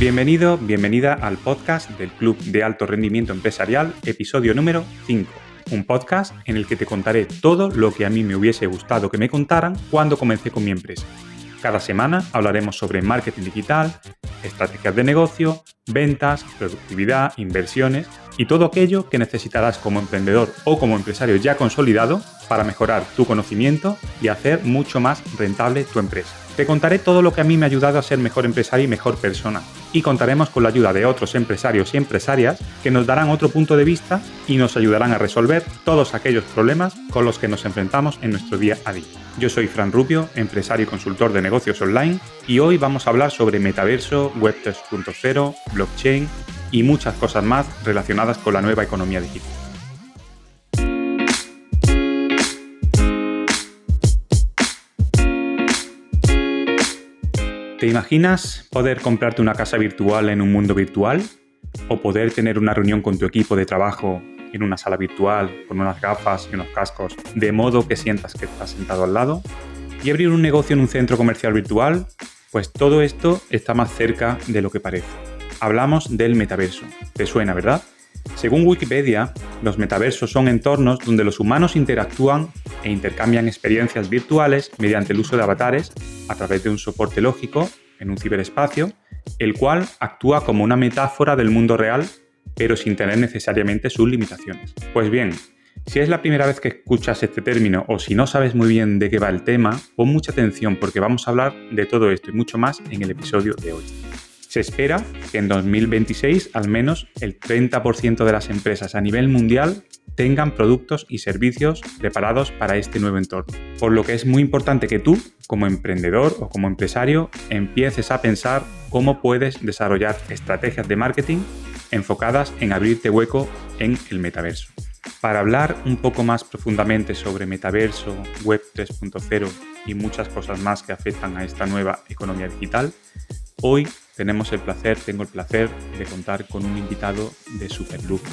Bienvenido, bienvenida al podcast del Club de Alto Rendimiento Empresarial, episodio número 5. Un podcast en el que te contaré todo lo que a mí me hubiese gustado que me contaran cuando comencé con mi empresa. Cada semana hablaremos sobre marketing digital, estrategias de negocio, ventas, productividad, inversiones y todo aquello que necesitarás como emprendedor o como empresario ya consolidado para mejorar tu conocimiento y hacer mucho más rentable tu empresa. Te contaré todo lo que a mí me ha ayudado a ser mejor empresario y mejor persona. Y contaremos con la ayuda de otros empresarios y empresarias que nos darán otro punto de vista y nos ayudarán a resolver todos aquellos problemas con los que nos enfrentamos en nuestro día a día. Yo soy Fran Rubio, empresario y consultor de negocios online, y hoy vamos a hablar sobre metaverso, web 3.0, blockchain y muchas cosas más relacionadas con la nueva economía digital. ¿Te imaginas poder comprarte una casa virtual en un mundo virtual? ¿O poder tener una reunión con tu equipo de trabajo en una sala virtual con unas gafas y unos cascos, de modo que sientas que estás sentado al lado? ¿Y abrir un negocio en un centro comercial virtual? Pues todo esto está más cerca de lo que parece. Hablamos del metaverso. ¿Te suena, verdad? Según Wikipedia, los metaversos son entornos donde los humanos interactúan e intercambian experiencias virtuales mediante el uso de avatares a través de un soporte lógico en un ciberespacio, el cual actúa como una metáfora del mundo real, pero sin tener necesariamente sus limitaciones. Pues bien, si es la primera vez que escuchas este término o si no sabes muy bien de qué va el tema, pon mucha atención porque vamos a hablar de todo esto y mucho más en el episodio de hoy. Se espera que en 2026 al menos el 30% de las empresas a nivel mundial tengan productos y servicios preparados para este nuevo entorno. Por lo que es muy importante que tú, como emprendedor o como empresario, empieces a pensar cómo puedes desarrollar estrategias de marketing enfocadas en abrirte hueco en el metaverso. Para hablar un poco más profundamente sobre metaverso, web 3.0 y muchas cosas más que afectan a esta nueva economía digital, hoy tenemos el placer, tengo el placer de contar con un invitado de super lujo.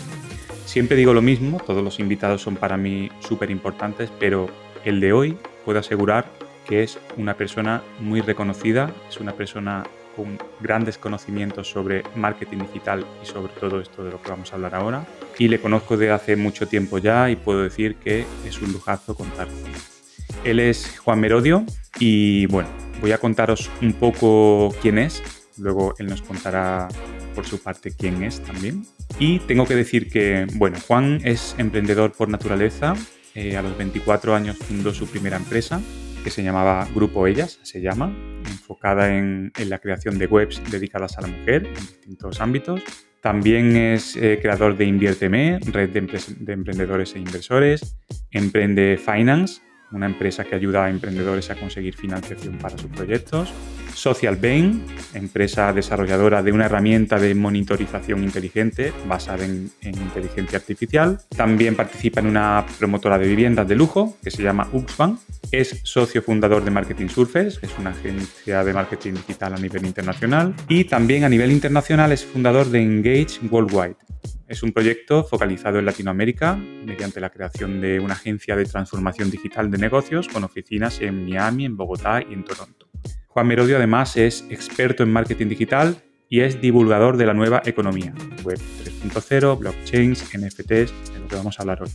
Siempre digo lo mismo, todos los invitados son para mí súper importantes, pero el de hoy puedo asegurar que es una persona muy reconocida, es una persona con grandes conocimientos sobre marketing digital y sobre todo esto de lo que vamos a hablar ahora. Y le conozco de hace mucho tiempo ya y puedo decir que es un lujazo contar con él. Él es Juan Merodio y bueno, voy a contaros un poco quién es, Luego él nos contará por su parte quién es también. Y tengo que decir que, bueno, Juan es emprendedor por naturaleza. Eh, a los 24 años fundó su primera empresa, que se llamaba Grupo Ellas, se llama, enfocada en, la creación de webs dedicadas a la mujer en distintos ámbitos. También es eh, creador de Inviérteme, red de, de emprendedores e inversores. Emprende Finance, una empresa que ayuda a emprendedores a conseguir financiación para sus proyectos. Social Bain, empresa desarrolladora de una herramienta de monitorización inteligente basada en, inteligencia artificial. También participa en una promotora de viviendas de lujo que se llama Uxban. Es socio fundador de Marketing Surfers, es una agencia de marketing digital a nivel internacional. Y también a nivel internacional es fundador de Engage Worldwide, es un proyecto focalizado en Latinoamérica mediante la creación de una agencia de transformación digital de negocios con oficinas en Miami, en Bogotá y en Toronto. Juan Merodio además es experto en marketing digital y es divulgador de la nueva economía, Web 3.0, blockchains, NFTs, de lo que vamos a hablar hoy.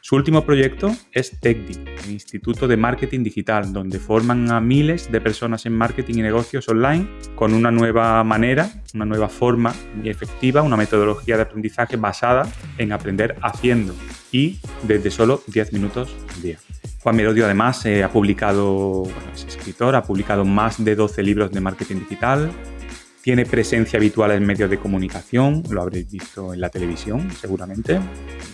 Su último proyecto es TechDi, el Instituto de Marketing Digital, donde forman a miles de personas en marketing y negocios online con una nueva manera, una nueva forma muy efectiva, una metodología de aprendizaje basada en aprender haciendo y desde solo 10 minutos al día. Juan Merodio además eh, ha publicado, es escritor, ha publicado más de 12 libros de marketing digital, tiene presencia habitual en medios de comunicación, lo habréis visto en la televisión seguramente,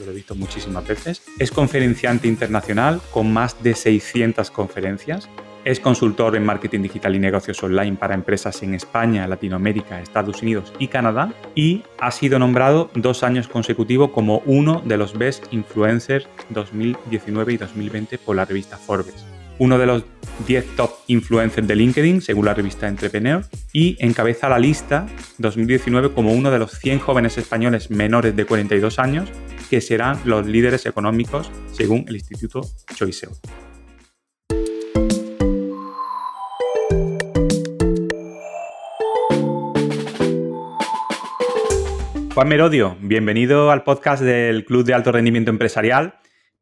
lo he visto muchísimas veces. Es conferenciante internacional con más de 600 conferencias. Es consultor en marketing digital y negocios online para empresas en España, Latinoamérica, Estados Unidos y Canadá. Y ha sido nombrado dos años consecutivos como uno de los Best Influencers 2019 y 2020 por la revista Forbes uno de los 10 top influencers de LinkedIn, según la revista Entrepreneur, y encabeza la lista 2019 como uno de los 100 jóvenes españoles menores de 42 años que serán los líderes económicos según el Instituto Choiseul. Juan Merodio, bienvenido al podcast del Club de Alto Rendimiento Empresarial.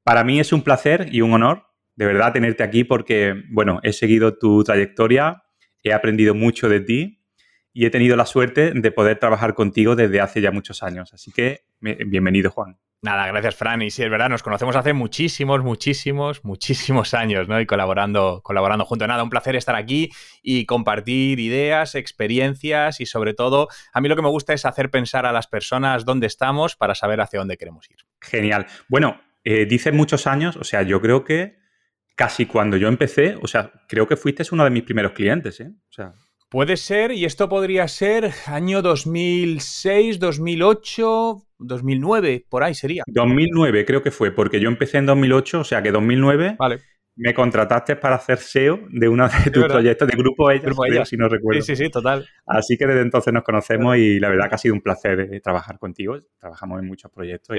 Para mí es un placer y un honor, de verdad, tenerte aquí porque, bueno, he seguido tu trayectoria, he aprendido mucho de ti y he tenido la suerte de poder trabajar contigo desde hace ya muchos años. Así que, bienvenido, Juan. Nada, gracias, Fran. Y sí, es verdad, nos conocemos hace muchísimos, muchísimos, muchísimos años, ¿no? Y colaborando, colaborando juntos. Nada, un placer estar aquí y compartir ideas, experiencias y sobre todo, a mí lo que me gusta es hacer pensar a las personas dónde estamos para saber hacia dónde queremos ir. Genial. Bueno, eh, dice muchos años, o sea, yo creo que casi cuando yo empecé, o sea, creo que fuiste uno de mis primeros clientes, ¿eh? O sea, Puede ser, y esto podría ser año 2006, 2008, 2009, por ahí sería. 2009 creo que fue, porque yo empecé en 2008, o sea que 2009 vale. me contrataste para hacer SEO de uno de tus proyectos de Grupo Ella, si no recuerdo. Sí, sí, sí, total. Así que desde entonces nos conocemos y la verdad que ha sido un placer eh, trabajar contigo. Trabajamos en muchos proyectos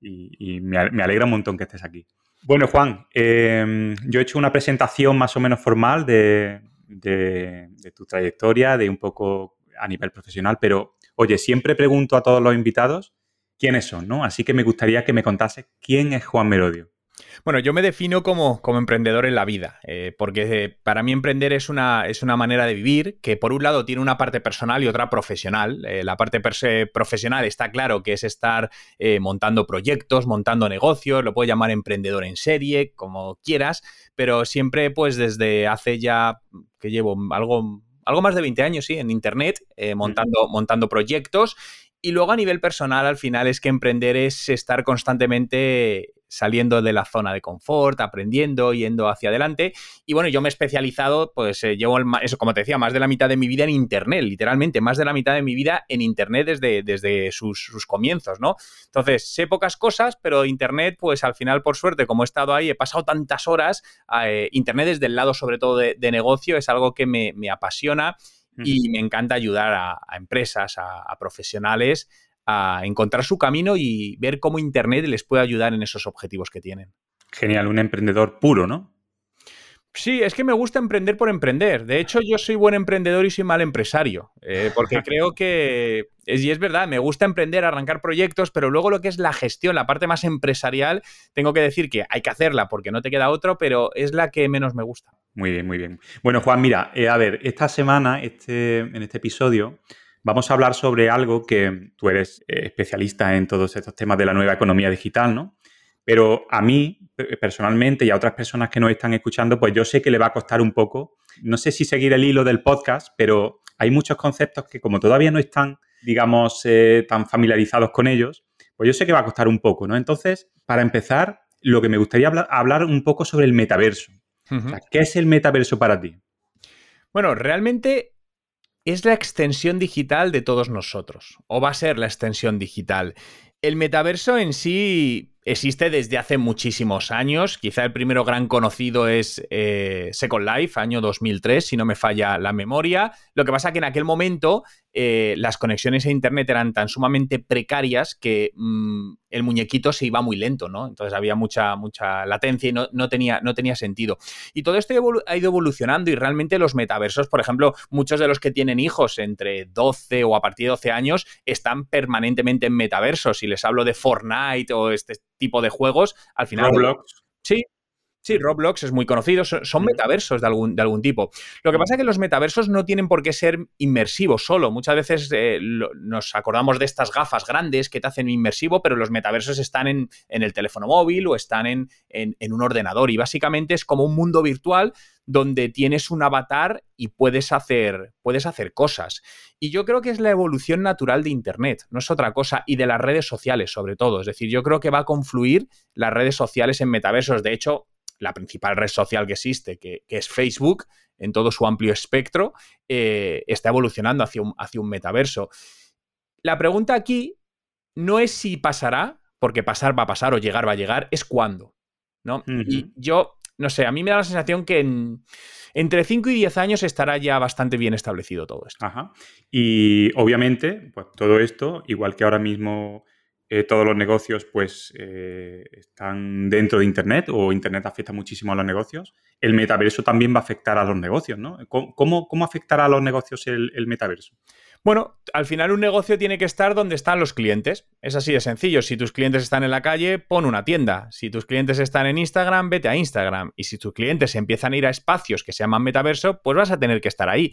y, me, alegra un montón que estés aquí. Bueno, Juan, eh, yo he hecho una presentación más o menos formal de, de, tu trayectoria, de un poco a nivel profesional, pero oye, siempre pregunto a todos los invitados quiénes son, ¿no? Así que me gustaría que me contase quién es Juan Merodio. Bueno, yo me defino como, como emprendedor en la vida, eh, porque eh, para mí emprender es una, es una manera de vivir que por un lado tiene una parte personal y otra profesional. Eh, la parte profesional está claro que es estar montando proyectos, montando negocios, lo puedo llamar emprendedor en serie, como quieras, pero siempre pues desde hace ya que llevo algo algo más de 20 años, sí, en Internet, montando, montando proyectos. Y luego a nivel personal, al final es que emprender es estar constantemente saliendo de la zona de confort, aprendiendo, yendo hacia adelante. Y bueno, yo me he especializado, pues eh, llevo, eso como te decía, más de la mitad de mi vida en Internet, literalmente, más de la mitad de mi vida en Internet desde, desde sus, comienzos, ¿no? Entonces, sé pocas cosas, pero Internet, pues al final, por suerte, como he estado ahí, he pasado tantas horas, eh, Internet desde el lado sobre todo de, negocio es algo que me, apasiona y me encanta ayudar a, empresas, a, profesionales a encontrar su camino y ver cómo Internet les puede ayudar en esos objetivos que tienen. Genial, un emprendedor puro, ¿no? Sí, es que me gusta emprender por emprender. De hecho, yo soy buen emprendedor y soy mal empresario, eh, porque creo que, y es verdad, me gusta emprender, arrancar proyectos, pero luego lo que es la gestión, la parte más empresarial, tengo que decir que hay que hacerla porque no te queda otro, pero es la que menos me gusta. Muy bien, muy bien. Bueno, Juan, mira, eh, a ver, esta semana, este, en este episodio, vamos a hablar sobre algo que tú eres eh, especialista en todos estos temas de la nueva economía digital, ¿no? Pero a mí, personalmente, y a otras personas que nos están escuchando, pues yo sé que le va a costar un poco, no sé si seguir el hilo del podcast, pero hay muchos conceptos que como todavía no están, digamos, eh, tan familiarizados con ellos, pues yo sé que va a costar un poco, ¿no? Entonces, para empezar, lo que me gustaría hablar, un poco sobre el metaverso. ¿Qué es el metaverso para ti? Bueno, realmente es la extensión digital de todos nosotros, o va a ser la extensión digital. El metaverso en sí existe desde hace muchísimos años. Quizá el primero gran conocido es eh, Second Life, año 2003, si no me falla la memoria. Lo que pasa que en aquel momento eh, las conexiones a Internet eran tan sumamente precarias que mm, el muñequito se iba muy lento, ¿no? Entonces había mucha, mucha latencia y no, tenía, no tenía sentido. Y todo esto ha ido evolucionando y realmente los metaversos, por ejemplo, muchos de los que tienen hijos entre 12 o a partir de 12 años están permanentemente en metaversos. Si les hablo de Fortnite o este tipo de juegos, al final... Roblox. Sí, Sí, Roblox es muy conocido, son, metaversos de algún, de algún tipo. Lo que pasa es que los metaversos no tienen por qué ser inmersivos solo. Muchas veces eh, nos acordamos de estas gafas grandes que te hacen inmersivo, pero los metaversos están en, el teléfono móvil o están en, en, un ordenador y básicamente es como un mundo virtual donde tienes un avatar y puedes hacer, puedes hacer cosas. Y yo creo que es la evolución natural de Internet, no es otra cosa, y de las redes sociales sobre todo. Es decir, yo creo que va a confluir las redes sociales en metaversos. De hecho, la principal red social que existe, que, es Facebook, en todo su amplio espectro, eh, está evolucionando hacia un, hacia un metaverso. La pregunta aquí no es si pasará, porque pasar va a pasar o llegar va a llegar, es cuándo. ¿no? Y yo, no sé, a mí me da la sensación que entre 5 y 10 años estará ya bastante bien establecido todo esto. Ajá. Y obviamente, pues todo esto, igual que ahora mismo eh, todos los negocios pues eh, están dentro de Internet o Internet afecta muchísimo a los negocios, el metaverso también va a afectar a los negocios, ¿no? ¿Cómo, cómo afectará a los negocios el, metaverso? Bueno, al final un negocio tiene que estar donde están los clientes. Es así de sencillo. Si tus clientes están en la calle, pon una tienda. Si tus clientes están en Instagram, vete a Instagram. Y si tus clientes empiezan a ir a espacios que se llaman metaverso, pues vas a tener que estar ahí.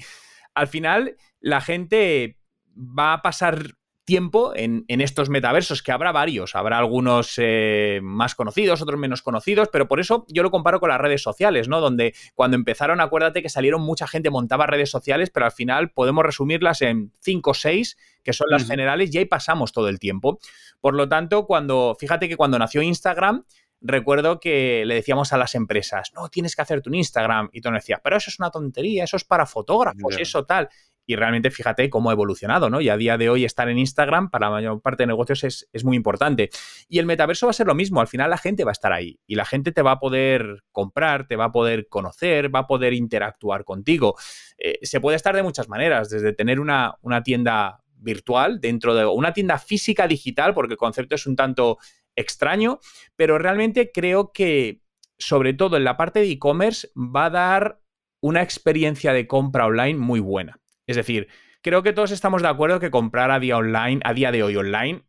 Al final, la gente va a pasar tiempo en, estos metaversos, que habrá varios, habrá algunos eh, más conocidos, otros menos conocidos, pero por eso yo lo comparo con las redes sociales, ¿no? Donde cuando empezaron, acuérdate que salieron mucha gente, montaba redes sociales, pero al final podemos resumirlas en cinco o seis, que son las generales, y ahí pasamos todo el tiempo. Por lo tanto, cuando, fíjate que cuando nació Instagram, recuerdo que le decíamos a las empresas, no, tienes que hacerte un Instagram. Y tú nos decías, pero eso es una tontería, eso es para fotógrafos, eso tal y realmente fíjate cómo ha evolucionado, ¿no? Y a día de hoy estar en Instagram para la mayor parte de negocios es, muy importante. Y el metaverso va a ser lo mismo, al final la gente va a estar ahí y la gente te va a poder comprar, te va a poder conocer, va a poder interactuar contigo. Eh, se puede estar de muchas maneras, desde tener una, una tienda virtual dentro de una tienda física digital, porque el concepto es un tanto extraño, pero realmente creo que sobre todo en la parte de e-commerce va a dar una experiencia de compra online muy buena. Es decir, creo que todos estamos de acuerdo que comprar a día online, a día de hoy online,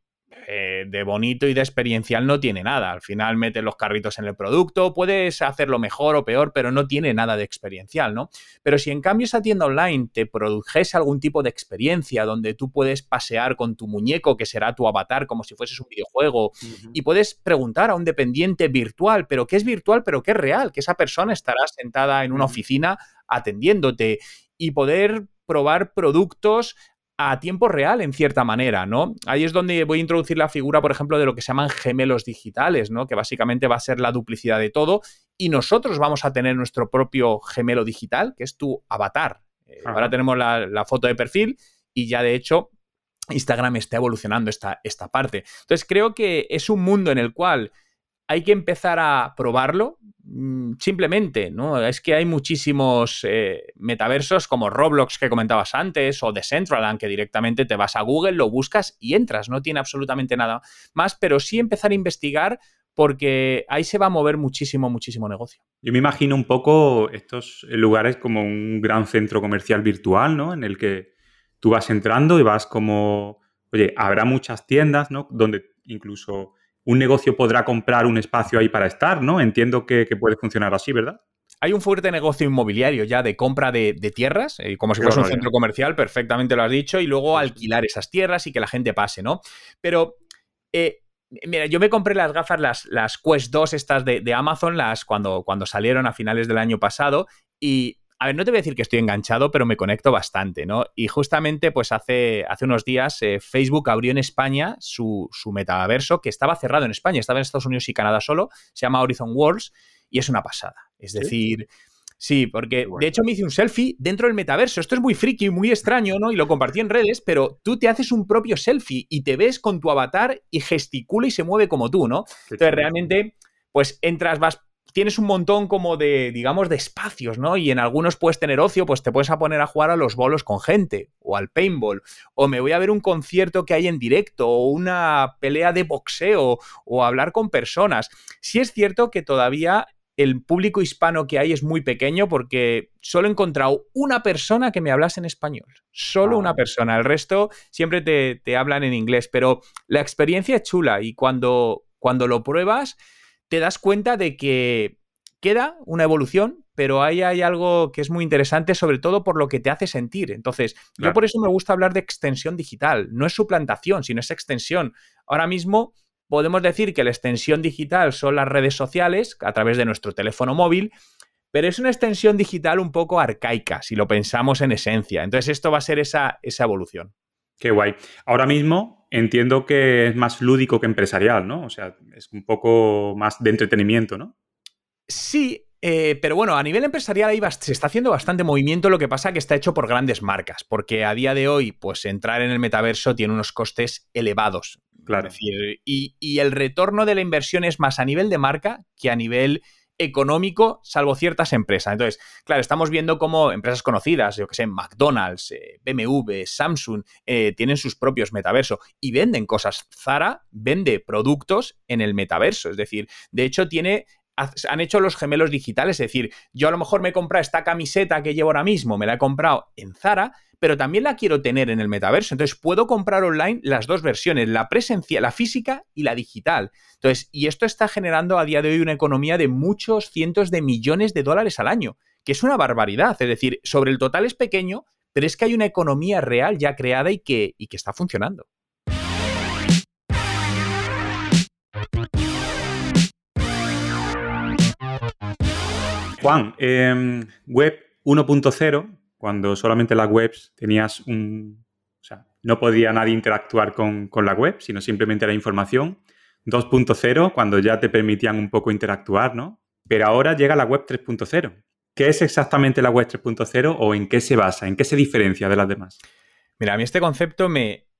eh, de bonito y de experiencial no tiene nada. Al final metes los carritos en el producto, puedes hacerlo mejor o peor, pero no tiene nada de experiencial, ¿no? Pero si en cambio esa tienda online te produjese algún tipo de experiencia donde tú puedes pasear con tu muñeco, que será tu avatar, como si fueses un videojuego, y puedes preguntar a un dependiente virtual, pero ¿qué es virtual, pero qué es real? Que esa persona estará sentada en una oficina atendiéndote y poder probar productos a tiempo real, en cierta manera, ¿no? Ahí es donde voy a introducir la figura, por ejemplo, de lo que se llaman gemelos digitales, ¿no? Que básicamente va a ser la duplicidad de todo y nosotros vamos a tener nuestro propio gemelo digital, que es tu avatar. Eh, ahora tenemos la, foto de perfil y ya de hecho Instagram está evolucionando esta, esta parte. Entonces creo que es un mundo en el cual hay que empezar a probarlo mm, simplemente, ¿no? Es que hay muchísimos eh, metaversos como Roblox que comentabas antes o Decentraland que directamente te vas a Google, lo buscas y entras, no tiene absolutamente nada más, pero sí empezar a investigar porque ahí se va a mover muchísimo, muchísimo negocio. Yo me imagino un poco estos lugares como un gran centro comercial virtual, ¿no? En el que tú vas entrando y vas como, oye, habrá muchas tiendas, ¿no? Donde incluso un negocio podrá comprar un espacio ahí para estar, ¿no? Entiendo que, puede funcionar así, ¿verdad? Hay un fuerte negocio inmobiliario ya de compra de, tierras, eh, como si fuese un centro comercial, perfectamente lo has dicho, y luego alquilar esas tierras y que la gente pase, ¿no? Pero, eh, mira, yo me compré las gafas, las, las Quest 2 estas de, de Amazon, las cuando, cuando salieron a finales del año pasado, y a ver, no te voy a decir que estoy enganchado, pero me conecto bastante, ¿no? Y justamente, pues hace, hace unos días eh, Facebook abrió en España su, metaverso, que estaba cerrado en España, estaba en Estados Unidos y Canadá solo, se llama Horizon Worlds, y es una pasada. Es decir, sí, porque de hecho me hice un selfie dentro del metaverso. Esto es muy friki, muy extraño, ¿no? Y lo compartí en redes, pero tú te haces un propio selfie y te ves con tu avatar y gesticula y se mueve como tú, ¿no? Entonces, realmente, pues entras, vas tienes un montón como de, digamos, de espacios, ¿no? Y en algunos puedes tener ocio, pues te puedes a poner a jugar a los bolos con gente, o al paintball, o me voy a ver un concierto que hay en directo, o una pelea de boxeo, o hablar con personas. Sí es cierto que todavía el público hispano que hay es muy pequeño porque solo he encontrado una persona que me hablase en español. Solo una ah. persona. El resto siempre te, te hablan en inglés, pero la experiencia es chula y cuando, cuando lo pruebas te das cuenta de que queda una evolución, pero ahí hay algo que es muy interesante, sobre todo por lo que te hace sentir. Entonces, yo por eso me gusta hablar de extensión digital. No es suplantación, sino es extensión. Ahora mismo podemos decir que la extensión digital son las redes sociales a través de nuestro teléfono móvil, pero es una extensión digital un poco arcaica, si lo pensamos en esencia. Entonces, esto va a ser esa, esa evolución. Qué guay. Ahora mismo entiendo que es más lúdico que empresarial, ¿no? O sea, es un poco más de entretenimiento, ¿no? Sí, eh, pero bueno, a nivel empresarial ahí se está haciendo bastante movimiento, lo que pasa que está hecho por grandes marcas, porque a día de hoy, pues entrar en el metaverso tiene unos costes elevados. Claro. y, y, el retorno de la inversión es más a nivel de marca que a nivel económico, salvo ciertas empresas. Entonces, claro, estamos viendo cómo empresas conocidas, yo que sé, McDonald's, eh, BMW, Samsung, eh, tienen sus propios metaversos y venden cosas. Zara vende productos en el metaverso, es decir, de hecho tiene han hecho los gemelos digitales, es decir, yo a lo mejor me he comprado esta camiseta que llevo ahora mismo, me la he comprado en Zara, pero también la quiero tener en el metaverso. Entonces puedo comprar online las dos versiones, la presencial, la física y la digital. Entonces, y esto está generando a día de hoy una economía de muchos cientos de millones de dólares al año, que es una barbaridad. Es decir, sobre el total es pequeño, pero es que hay una economía real ya creada y que, y que está funcionando. Juan, em, web 1.0, cuando solamente las webs tenías un... O sea, no podía nadie interactuar con, con la web, sino simplemente la información. 2.0, cuando ya te permitían un poco interactuar, ¿no? Pero ahora llega la web 3.0. ¿Qué es exactamente la web 3.0 o en qué se basa? ¿En qué se diferencia de las demás? Mira, a mí este concepto me,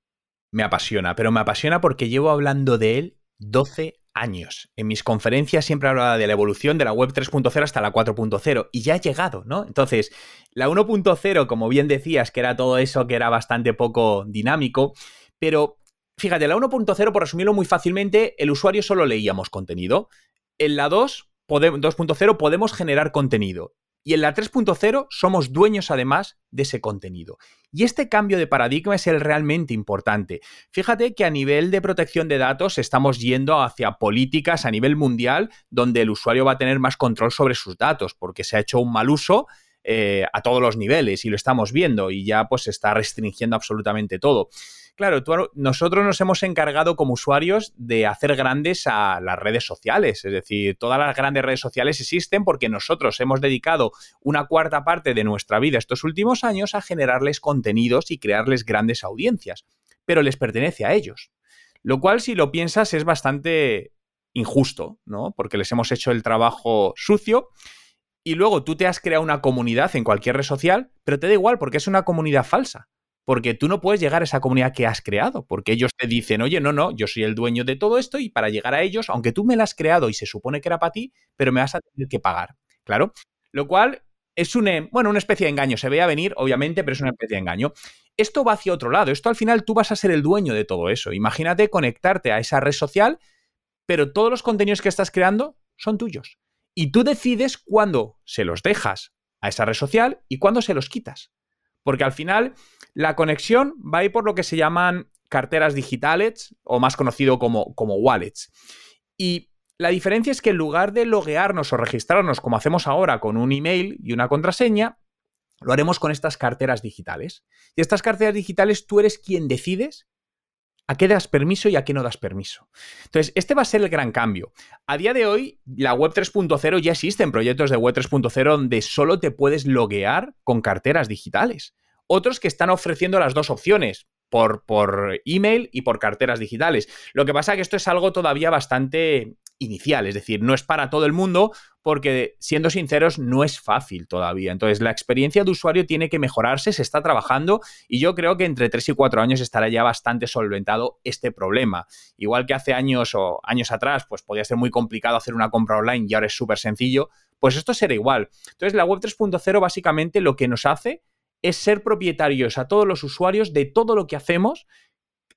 me apasiona, pero me apasiona porque llevo hablando de él 12 años. En mis conferencias siempre hablaba de la evolución de la web 3.0 hasta la 4.0 y ya ha llegado, ¿no? Entonces, la 1.0, como bien decías, que era todo eso que era bastante poco dinámico, pero fíjate, la 1.0, por resumirlo muy fácilmente, el usuario solo leíamos contenido. En la 2.0 podemos generar contenido y en la 3.0 somos dueños además de ese contenido. Y este cambio de paradigma es el realmente importante. Fíjate que a nivel de protección de datos estamos yendo hacia políticas a nivel mundial donde el usuario va a tener más control sobre sus datos porque se ha hecho un mal uso eh, a todos los niveles y lo estamos viendo y ya pues se está restringiendo absolutamente todo. Claro, nosotros nos hemos encargado como usuarios de hacer grandes a las redes sociales. Es decir, todas las grandes redes sociales existen porque nosotros hemos dedicado una cuarta parte de nuestra vida estos últimos años a generarles contenidos y crearles grandes audiencias. Pero les pertenece a ellos. Lo cual, si lo piensas, es bastante injusto, ¿no? Porque les hemos hecho el trabajo sucio y luego tú te has creado una comunidad en cualquier red social, pero te da igual porque es una comunidad falsa porque tú no puedes llegar a esa comunidad que has creado, porque ellos te dicen, oye, no, no, yo soy el dueño de todo esto y para llegar a ellos, aunque tú me la has creado y se supone que era para ti, pero me vas a tener que pagar, claro. Lo cual es un, bueno, una especie de engaño, se ve a venir, obviamente, pero es una especie de engaño. Esto va hacia otro lado, esto al final tú vas a ser el dueño de todo eso. Imagínate conectarte a esa red social, pero todos los contenidos que estás creando son tuyos. Y tú decides cuándo se los dejas a esa red social y cuándo se los quitas. Porque al final la conexión va a ir por lo que se llaman carteras digitales o más conocido como, como wallets. Y la diferencia es que en lugar de loguearnos o registrarnos como hacemos ahora con un email y una contraseña, lo haremos con estas carteras digitales. Y estas carteras digitales tú eres quien decides a qué das permiso y a qué no das permiso. Entonces, este va a ser el gran cambio. A día de hoy, la web 3.0 ya existen proyectos de web 3.0 donde solo te puedes loguear con carteras digitales otros que están ofreciendo las dos opciones, por, por, email y por carteras digitales. Lo que pasa es que esto es algo todavía bastante inicial, es decir, no es para todo el mundo porque, siendo sinceros, no es fácil todavía. Entonces, la experiencia de usuario tiene que mejorarse, se está trabajando y yo creo que entre 3 y 4 años estará ya bastante solventado este problema. Igual que hace años o años atrás, pues podía ser muy complicado hacer una compra online y ahora es súper sencillo, pues esto será igual. Entonces, la web 3.0 básicamente lo que nos hace es ser propietarios a todos los usuarios de todo lo que hacemos,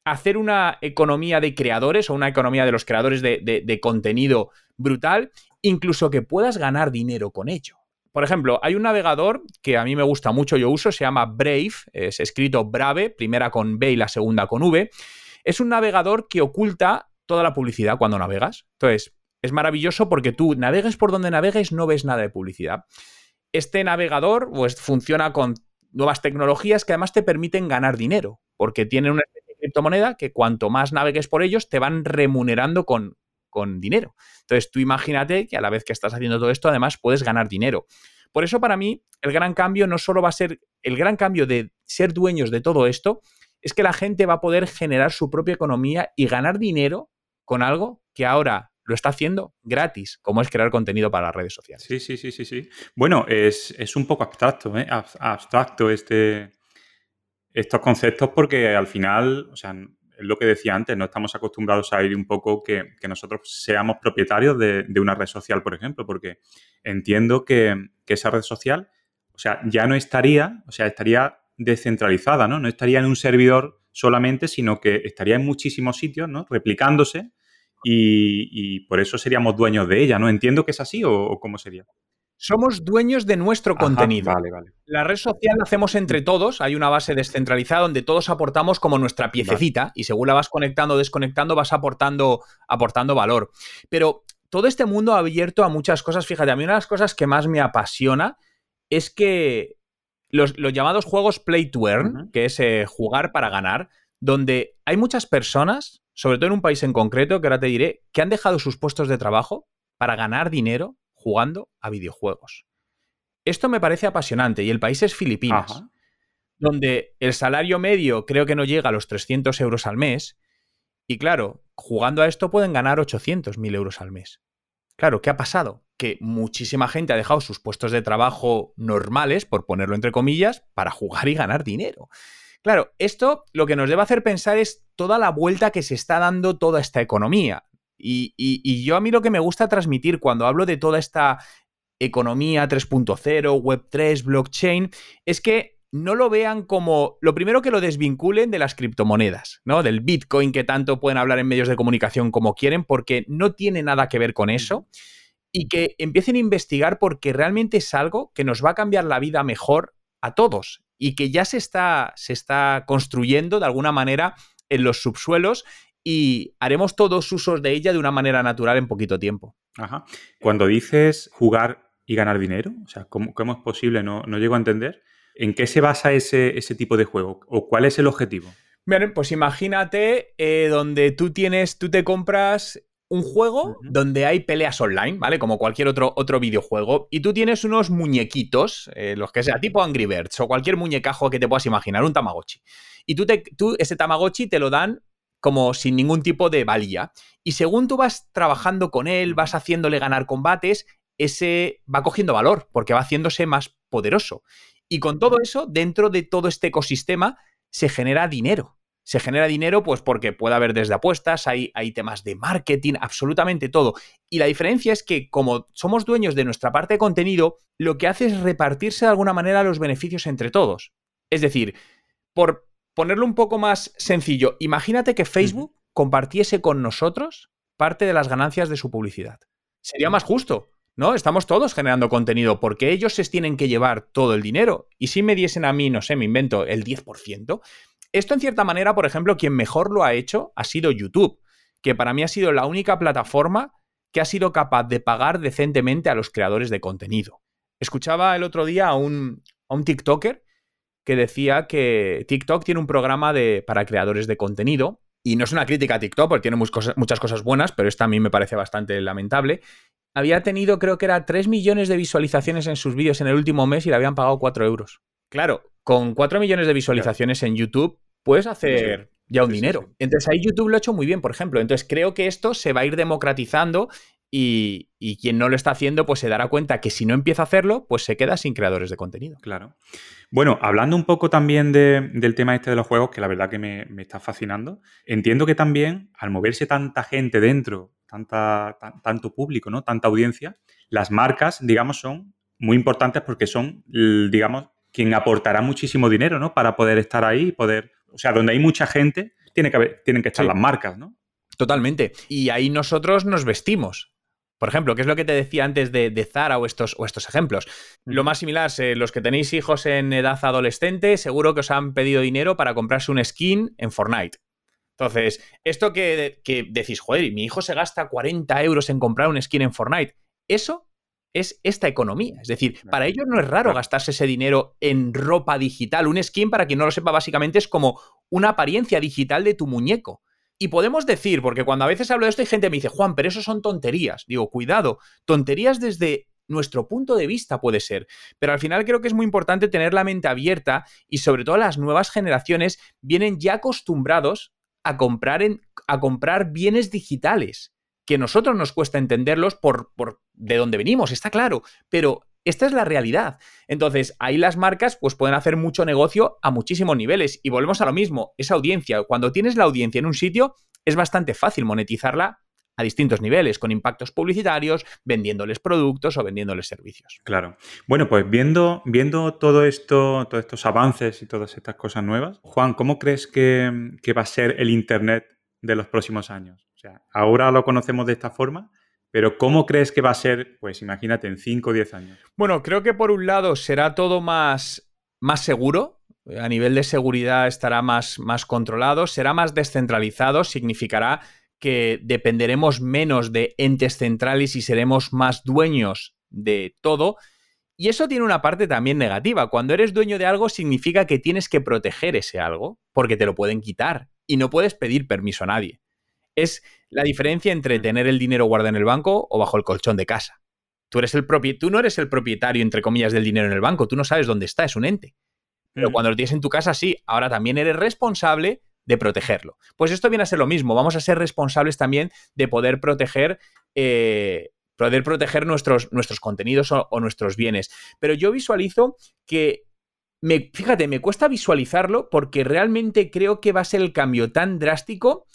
hacer una economía de creadores o una economía de los creadores de, contenido brutal, incluso que puedas ganar dinero con ello. Por ejemplo, hay un navegador que a mí me gusta mucho, yo uso, se llama Brave, es escrito Brave, primera con B y la segunda con V. Es un navegador que oculta toda la publicidad cuando navegas. Entonces, es maravilloso porque tú navegues por donde navegues, no ves nada de publicidad. Este navegador pues, funciona con nuevas tecnologías que además te permiten ganar dinero, porque tienen una criptomoneda que cuanto más navegues por ellos te van remunerando con, con dinero. Entonces tú imagínate que a la vez que estás haciendo todo esto, además puedes ganar dinero. Por eso para mí el gran cambio no solo va a ser el gran cambio de ser dueños de todo esto, es que la gente va a poder generar su propia economía y ganar dinero con algo que ahora lo está haciendo gratis, como es crear contenido para las redes sociales. Sí, sí, sí, sí, sí. Bueno, es, un poco abstracto, ¿eh? Abstracto este, estos conceptos porque al final, o sea, es lo que decía antes, no estamos acostumbrados a ir un poco que, nosotros seamos propietarios de, una red social, por ejemplo, porque entiendo que, que, esa red social, o sea, ya no estaría, o sea, estaría descentralizada, ¿no? No estaría en un servidor solamente, sino que estaría en muchísimos sitios, ¿no? Replicándose y, por eso seríamos dueños de ella, ¿no? Entiendo que es así o, cómo sería. Somos dueños de nuestro contenido. Vale, vale. La red social la hacemos entre todos. Hay una base descentralizada donde todos aportamos como nuestra piececita y según la vas conectando o desconectando vas aportando, aportando valor. Pero todo este mundo ha abierto a muchas cosas. Fíjate, a mí una de las cosas que más me apasiona es que los, llamados juegos play to earn, que es eh, jugar para ganar, donde hay muchas personas, sobre todo en un país en concreto, que ahora te diré, que han dejado sus puestos de trabajo para ganar dinero jugando a videojuegos. Esto me parece apasionante y el país es Filipinas, donde el salario medio creo que no llega a los 300 euros al mes y claro, jugando a esto pueden ganar 800.000 euros al mes. Claro, ¿qué ha pasado? Que muchísima gente ha dejado sus puestos de trabajo normales, por ponerlo entre comillas, para jugar y ganar dinero. Claro, esto lo que nos debe hacer pensar es toda la vuelta que se está dando toda esta economía. Y, yo a mí lo que me gusta transmitir cuando hablo de toda esta economía 3.0, Web3, blockchain, es que no lo vean como lo primero que lo desvinculen de las criptomonedas, ¿no? Del Bitcoin que tanto pueden hablar en medios de comunicación como quieren, porque no tiene nada que ver con eso. Y que empiecen a investigar porque realmente es algo que nos va a cambiar la vida mejor a todos y que ya se está, se está construyendo de alguna manera en los subsuelos y haremos todos usos de ella de una manera natural en poquito tiempo. Ajá. Cuando dices jugar y ganar dinero, o sea, ¿cómo, es posible? No, no llego a entender. ¿En qué se basa ese, tipo de juego? ¿O cuál es el objetivo? Bien, pues imagínate eh, donde tú tienes, tú te compras un juego donde hay peleas online, ¿vale? Como cualquier otro, otro videojuego. Y tú tienes unos muñequitos, eh, los que sea, tipo Angry Birds o cualquier muñecajo que te puedas imaginar, un Tamagotchi. Y tú, te, tú ese Tamagotchi te lo dan como sin ningún tipo de valía. Y según tú vas trabajando con él, vas haciéndole ganar combates, ese va cogiendo valor, porque va haciéndose más poderoso. Y con todo eso, dentro de todo este ecosistema, se genera dinero. Se genera dinero, pues porque puede haber desde apuestas, hay, hay temas de marketing, absolutamente todo. Y la diferencia es que, como somos dueños de nuestra parte de contenido, lo que hace es repartirse de alguna manera los beneficios entre todos. Es decir, por ponerlo un poco más sencillo, imagínate que Facebook compartiese con nosotros parte de las ganancias de su publicidad. Sería más justo. ¿no? Estamos todos generando contenido porque ellos se tienen que llevar todo el dinero. Y si me diesen a mí, no sé, me invento el 10%, esto en cierta manera, por ejemplo, quien mejor lo ha hecho ha sido YouTube, que para mí ha sido la única plataforma que ha sido capaz de pagar decentemente a los creadores de contenido. Escuchaba el otro día a un, a un TikToker que decía que TikTok tiene un programa de, para creadores de contenido y no es una crítica a TikTok, porque tiene muchas cosas buenas, pero esta a mí me parece bastante lamentable había tenido, creo que era 3 millones de visualizaciones en sus vídeos en el último mes y le habían pagado 4 euros. Claro, con 4 millones de visualizaciones en YouTube puedes hacer ya un dinero. Entonces ahí YouTube lo ha hecho muy bien, por ejemplo. Entonces creo que esto se va a ir democratizando y, quien no lo está haciendo, pues se dará cuenta que si no empieza a hacerlo, pues se queda sin creadores de contenido. Claro. Bueno, hablando un poco también del tema este de los juegos, que la verdad que me, me está fascinando, entiendo que también al moverse tanta gente dentro tanta, tanto público, ¿no? Tanta audiencia, las marcas, digamos, son muy importantes porque son, digamos, quien aportará muchísimo dinero, ¿no? Para poder estar ahí, poder, o sea, donde hay mucha gente, tiene que haber, tienen que estar las marcas, ¿no? Totalmente. Y ahí nosotros nos vestimos. Por ejemplo, ¿qué es lo que te decía antes de, Zara o estos, o estos ejemplos? Lo más similar, los que tenéis hijos en edad adolescente, seguro que os han pedido dinero para comprarse un skin en Fortnite. Entonces, esto que, decís, joder, mi hijo se gasta 40 euros en comprar un skin en Fortnite, eso es esta economía. Es decir, para ellos no es raro gastarse ese dinero en ropa digital. Un skin, para quien no lo sepa, básicamente es como una apariencia digital de tu muñeco. Y podemos decir, porque cuando a veces hablo de esto hay gente que me dice, Juan, pero eso son tonterías. Digo, cuidado, tonterías desde nuestro punto de vista puede ser. Pero al final creo que es muy importante tener la mente abierta y sobre todo las nuevas generaciones vienen ya acostumbrados a comprar, en, a comprar bienes digitales, que a nosotros nos cuesta entenderlos por, por de dónde venimos, está claro, pero esta es la realidad. Entonces, ahí las marcas pues pueden hacer mucho negocio a muchísimos niveles y volvemos a lo mismo, esa audiencia, cuando tienes la audiencia en un sitio es bastante fácil monetizarla a distintos niveles, con impactos publicitarios, vendiéndoles productos o vendiéndoles servicios. Claro. Bueno, pues viendo, viendo todo esto, todos estos avances y todas estas cosas nuevas, Juan, ¿cómo crees que, va a ser el Internet de los próximos años? sea, ahora lo conocemos de esta forma, pero ¿cómo crees que va a ser, pues imagínate, en 5 o 10 años? Bueno, creo que por un lado será todo más, más seguro, a nivel de seguridad estará más, más controlado, será más descentralizado, significará que dependeremos menos de entes centrales y seremos más dueños de todo. Y eso tiene una parte también negativa. Cuando eres dueño de algo significa que tienes que proteger ese algo, porque te lo pueden quitar y no puedes pedir permiso a nadie. Es la diferencia entre tener el dinero guardado en el banco o bajo el colchón de casa. Tú, eres el tú no eres el propietario, entre comillas, del dinero en el banco, tú no sabes dónde está, es un ente. Pero cuando lo tienes en tu casa, sí, ahora también eres responsable de protegerlo. Pues esto viene a ser lo mismo, vamos a ser responsables también de poder proteger, eh, poder proteger nuestros, nuestros contenidos o, nuestros bienes. Pero yo visualizo que, me, fíjate, me cuesta visualizarlo porque realmente creo que va a ser el cambio tan drástico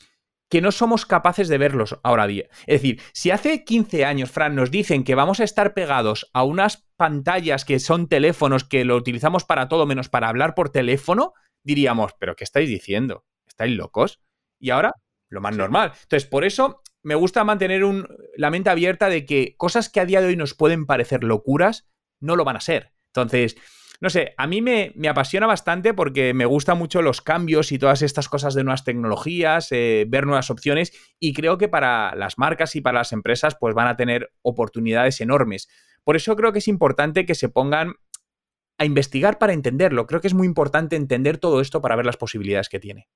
que no somos capaces de verlos ahora día. Es decir, si hace 15 años, Fran, nos dicen que vamos a estar pegados a unas pantallas que son teléfonos que lo utilizamos para todo menos para hablar por teléfono, diríamos, pero ¿qué estáis diciendo? ¿Estáis locos? Y ahora, lo más normal. Entonces, por eso me gusta mantener un, la mente abierta de que cosas que a día de hoy nos pueden parecer locuras, no lo van a ser. Entonces, no sé, a mí me, apasiona bastante porque me gustan mucho los cambios y todas estas cosas de nuevas tecnologías, eh, ver nuevas opciones y creo que para las marcas y para las empresas pues van a tener oportunidades enormes. Por eso creo que es importante que se pongan a investigar para entenderlo. Creo que es muy importante entender todo esto para ver las posibilidades que tiene.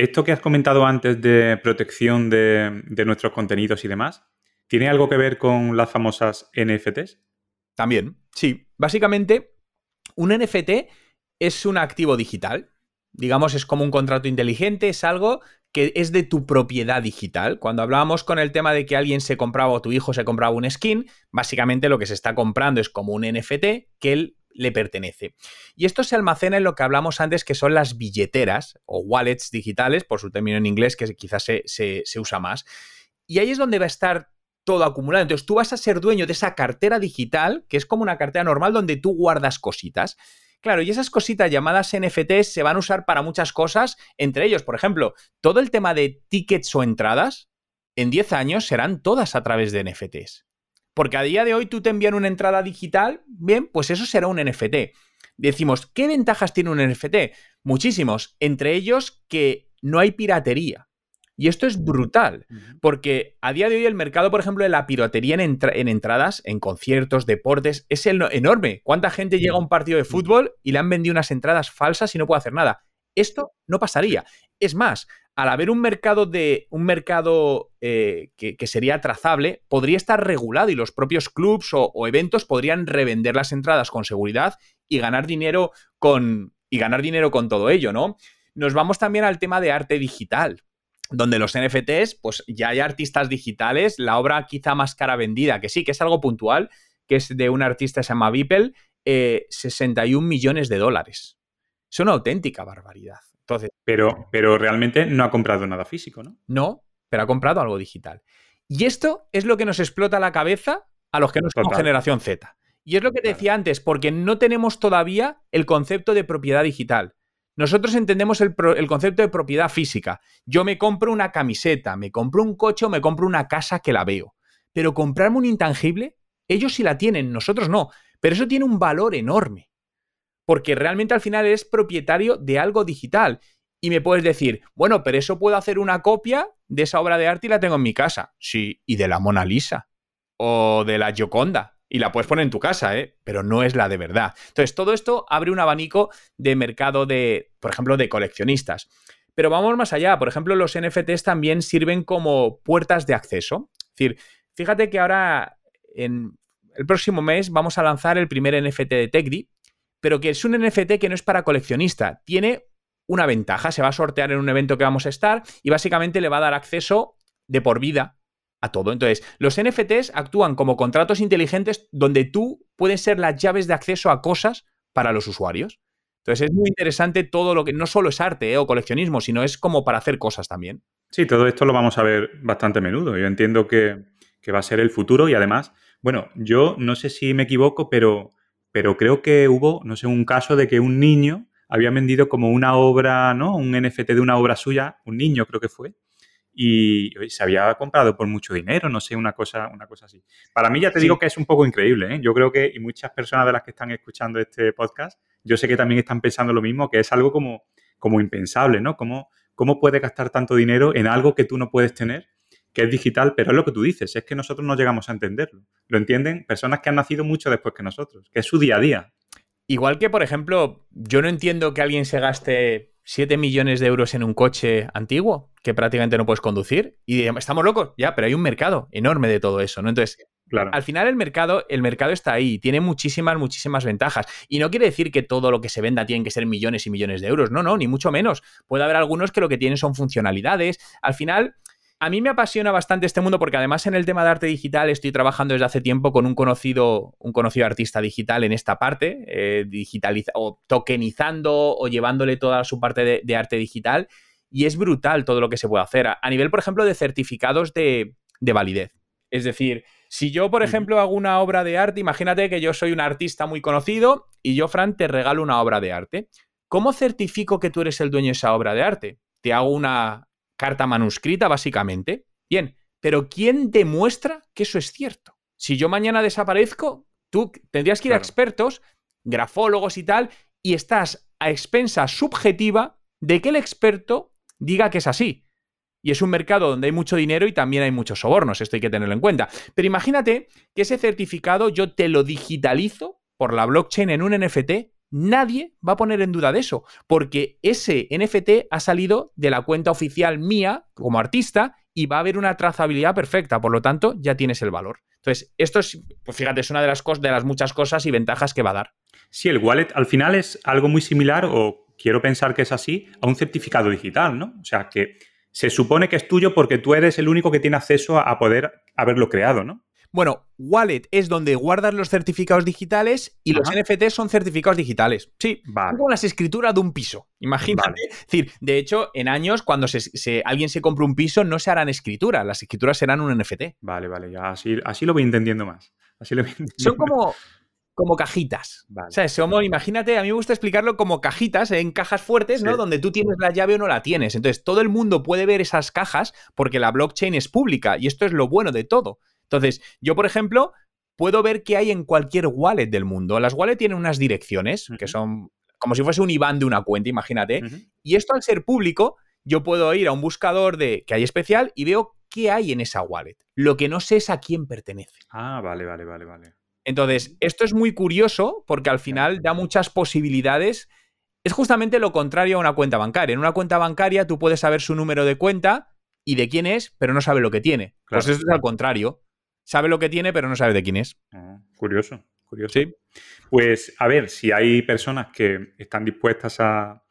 Esto que has comentado antes de protección de, nuestros contenidos y demás, ¿tiene algo que ver con las famosas NFTs? También, sí. Básicamente, un NFT es un activo digital. Digamos, es como un contrato inteligente, es algo que es de tu propiedad digital. Cuando hablábamos con el tema de que alguien se compraba o tu hijo se compraba un skin, básicamente lo que se está comprando es como un NFT que él le pertenece. Y esto se almacena en lo que hablamos antes, que son las billeteras o wallets digitales, por su término en inglés, que quizás se, usa más. Y ahí es donde va a estar todo acumulado. Entonces tú vas a ser dueño de esa cartera digital, que es como una cartera normal donde tú guardas cositas. Claro, y esas cositas llamadas NFTs se van a usar para muchas cosas, entre ellos, por ejemplo, todo el tema de tickets o entradas, en 10 años serán todas a través de NFTs. Porque a día de hoy tú te envían una entrada digital, bien, pues eso será un NFT. Decimos, ¿qué ventajas tiene un NFT? Muchísimos, entre ellos que no hay piratería. Y esto es brutal, porque a día de hoy el mercado, por ejemplo, de la piratería en, en entradas, en conciertos, deportes, es enorme. ¿Cuánta gente llega a un partido de fútbol y le han vendido unas entradas falsas y no puede hacer nada? Esto no pasaría. Es más, al haber un mercado de un mercado eh, que, sería trazable, podría estar regulado y los propios clubs o, eventos podrían revender las entradas con seguridad y ganar dinero con y ganar dinero con todo ello, ¿no? Nos vamos también al tema de arte digital, donde los NFTs, pues ya hay artistas digitales, la obra quizá más cara vendida, que sí, que es algo puntual, que es de un artista que se llama Beeple, 61 millones de dólares. Es una auténtica barbaridad pero, pero realmente no ha comprado nada físico, ¿no? No, pero ha comprado algo digital. Y esto es lo que nos explota la cabeza a los que no somos generación Z. Y es lo que te decía antes, porque no tenemos todavía el concepto de propiedad digital. Nosotros entendemos el, el, concepto de propiedad física. Yo me compro una camiseta, me compro un coche o me compro una casa que la veo. Pero comprarme un intangible, ellos sí la tienen, nosotros no. Pero eso tiene un valor enorme porque realmente al final eres propietario de algo digital. Y me puedes decir, bueno, pero eso puedo hacer una copia de esa obra de arte y la tengo en mi casa. Sí, y de la Mona Lisa. O de la Gioconda. Y la puedes poner en tu casa, ¿eh? Pero no es la de verdad. Entonces, todo esto abre un abanico de mercado de, por ejemplo, de coleccionistas. Pero vamos más allá. Por ejemplo, los NFTs también sirven como puertas de acceso. Es decir, fíjate que ahora, en el próximo mes, vamos a lanzar el primer NFT de TechDi, pero que es un NFT que no es para coleccionista. Tiene una ventaja, se va a sortear en un evento que vamos a estar y básicamente le va a dar acceso de por vida a todo. Entonces, los NFTs actúan como contratos inteligentes donde tú puedes ser las llaves de acceso a cosas para los usuarios. Entonces, es muy interesante todo lo que no solo es arte eh, o coleccionismo, sino es como para hacer cosas también. Sí, todo esto lo vamos a ver bastante a menudo. Yo entiendo que, que va a ser el futuro y además, bueno, yo no sé si me equivoco, pero pero creo que hubo, no sé, un caso de que un niño había vendido como una obra, ¿no? Un NFT de una obra suya, un niño creo que fue, y se había comprado por mucho dinero, no sé, una cosa, una cosa así. Para mí ya te digo que es un poco increíble, ¿eh? Yo creo que, y muchas personas de las que están escuchando este podcast, yo sé que también están pensando lo mismo, que es algo como, como impensable, ¿no? ¿Cómo, ¿Cómo puedes gastar tanto dinero en algo que tú no puedes tener? Que es digital, pero es lo que tú dices, es que nosotros no llegamos a entenderlo. Lo entienden personas que han nacido mucho después que nosotros, que es su día a día. Igual que, por ejemplo, yo no entiendo que alguien se gaste 7 millones de euros en un coche antiguo que prácticamente no puedes conducir y estamos locos, ya, pero hay un mercado enorme de todo eso, ¿no? Entonces, Claro. Al final el mercado, el mercado está ahí, tiene muchísimas, muchísimas ventajas. Y no quiere decir que todo lo que se venda tiene que ser millones y millones de euros. No, no, ni mucho menos. Puede haber algunos que lo que tienen son funcionalidades. Al final, a mí me apasiona bastante este mundo porque además en el tema de arte digital estoy trabajando desde hace tiempo con un conocido, un conocido artista digital en esta parte, eh, o tokenizando o llevándole toda su parte de, arte digital. Y es brutal todo lo que se puede hacer. A, nivel, por ejemplo, de certificados de, de validez. Es decir, si yo, por ejemplo, hago una obra de arte, imagínate que yo soy un artista muy conocido y yo, Fran, te regalo una obra de arte. ¿Cómo certifico que tú eres el dueño de esa obra de arte? Te hago una carta manuscrita, básicamente. Bien, pero ¿quién demuestra que eso es cierto? Si yo mañana desaparezco, tú tendrías que ir a expertos, grafólogos y tal, y estás a expensa subjetiva de que el experto diga que es así. Y es un mercado donde hay mucho dinero y también hay muchos sobornos, esto hay que tenerlo en cuenta. Pero imagínate que ese certificado yo te lo digitalizo por la blockchain en un NFT nadie va a poner en duda de eso, porque ese NFT ha salido de la cuenta oficial mía como artista y va a haber una trazabilidad perfecta, por lo tanto ya tienes el valor. Entonces, esto es, pues fíjate, es una de las, de las muchas cosas y ventajas que va a dar. Sí, el wallet al final es algo muy similar, o quiero pensar que es así, a un certificado digital, ¿no? O sea, que se supone que es tuyo porque tú eres el único que tiene acceso a poder haberlo creado, ¿no? Bueno, wallet es donde guardas los certificados digitales y los NFTs son certificados digitales. Sí, vale. como las escrituras de un piso. Imagínate. Es decir, de hecho, en años, cuando se, alguien se compra un piso, no se harán escrituras. Las escrituras serán un NFT. Vale, vale, ya así, así lo voy entendiendo más. Así lo Son como, como cajitas. O sea, somos, imagínate, a mí me gusta explicarlo como cajitas, en cajas fuertes, ¿no? Donde tú tienes la llave o no la tienes. Entonces, todo el mundo puede ver esas cajas porque la blockchain es pública y esto es lo bueno de todo. Entonces, yo, por ejemplo, puedo ver qué hay en cualquier wallet del mundo. Las wallets tienen unas direcciones que son como si fuese un IBAN de una cuenta, imagínate. Y esto al ser público, yo puedo ir a un buscador de que hay especial y veo qué hay en esa wallet. Lo que no sé es a quién pertenece. Ah, vale, vale, vale, vale. Entonces, esto es muy curioso porque al final da muchas posibilidades. Es justamente lo contrario a una cuenta bancaria. En una cuenta bancaria tú puedes saber su número de cuenta y de quién es, pero no sabe lo que tiene. pues esto es al contrario sabe lo que tiene, pero no sabe de quién es. Ah, curioso, curioso. Sí. Pues a ver, si hay personas que están dispuestas a,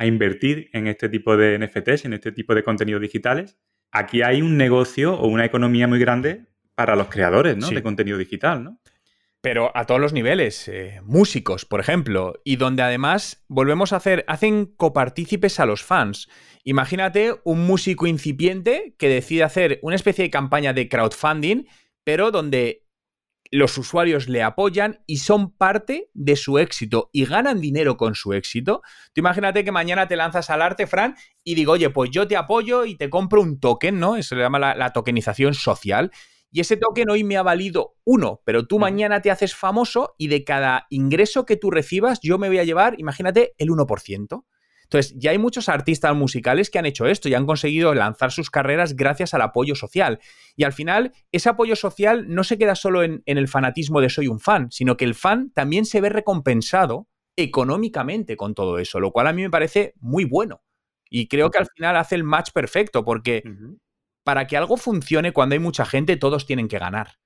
invertir en este tipo de NFTs, en este tipo de contenidos digitales, aquí hay un negocio o una economía muy grande para los creadores ¿no? de contenido digital, ¿no? Pero a todos los niveles, eh, músicos, por ejemplo, y donde además volvemos a hacer, hacen copartícipes a los fans. Imagínate un músico incipiente que decide hacer una especie de campaña de crowdfunding pero donde los usuarios le apoyan y son parte de su éxito y ganan dinero con su éxito. Tú imagínate que mañana te lanzas al arte, Fran, y digo, oye, pues yo te apoyo y te compro un token, ¿no? Eso se llama la, tokenización social. Y ese token hoy me ha valido uno, pero tú mañana te haces famoso y de cada ingreso que tú recibas, yo me voy a llevar, imagínate, el 1%. Entonces, ya hay muchos artistas musicales que han hecho esto y han conseguido lanzar sus carreras gracias al apoyo social. Y al final, ese apoyo social no se queda solo en, el fanatismo de soy un fan, sino que el fan también se ve recompensado económicamente con todo eso, lo cual a mí me parece muy bueno. Y creo que al final hace el match perfecto, porque para que algo funcione cuando hay mucha gente, todos tienen que ganar.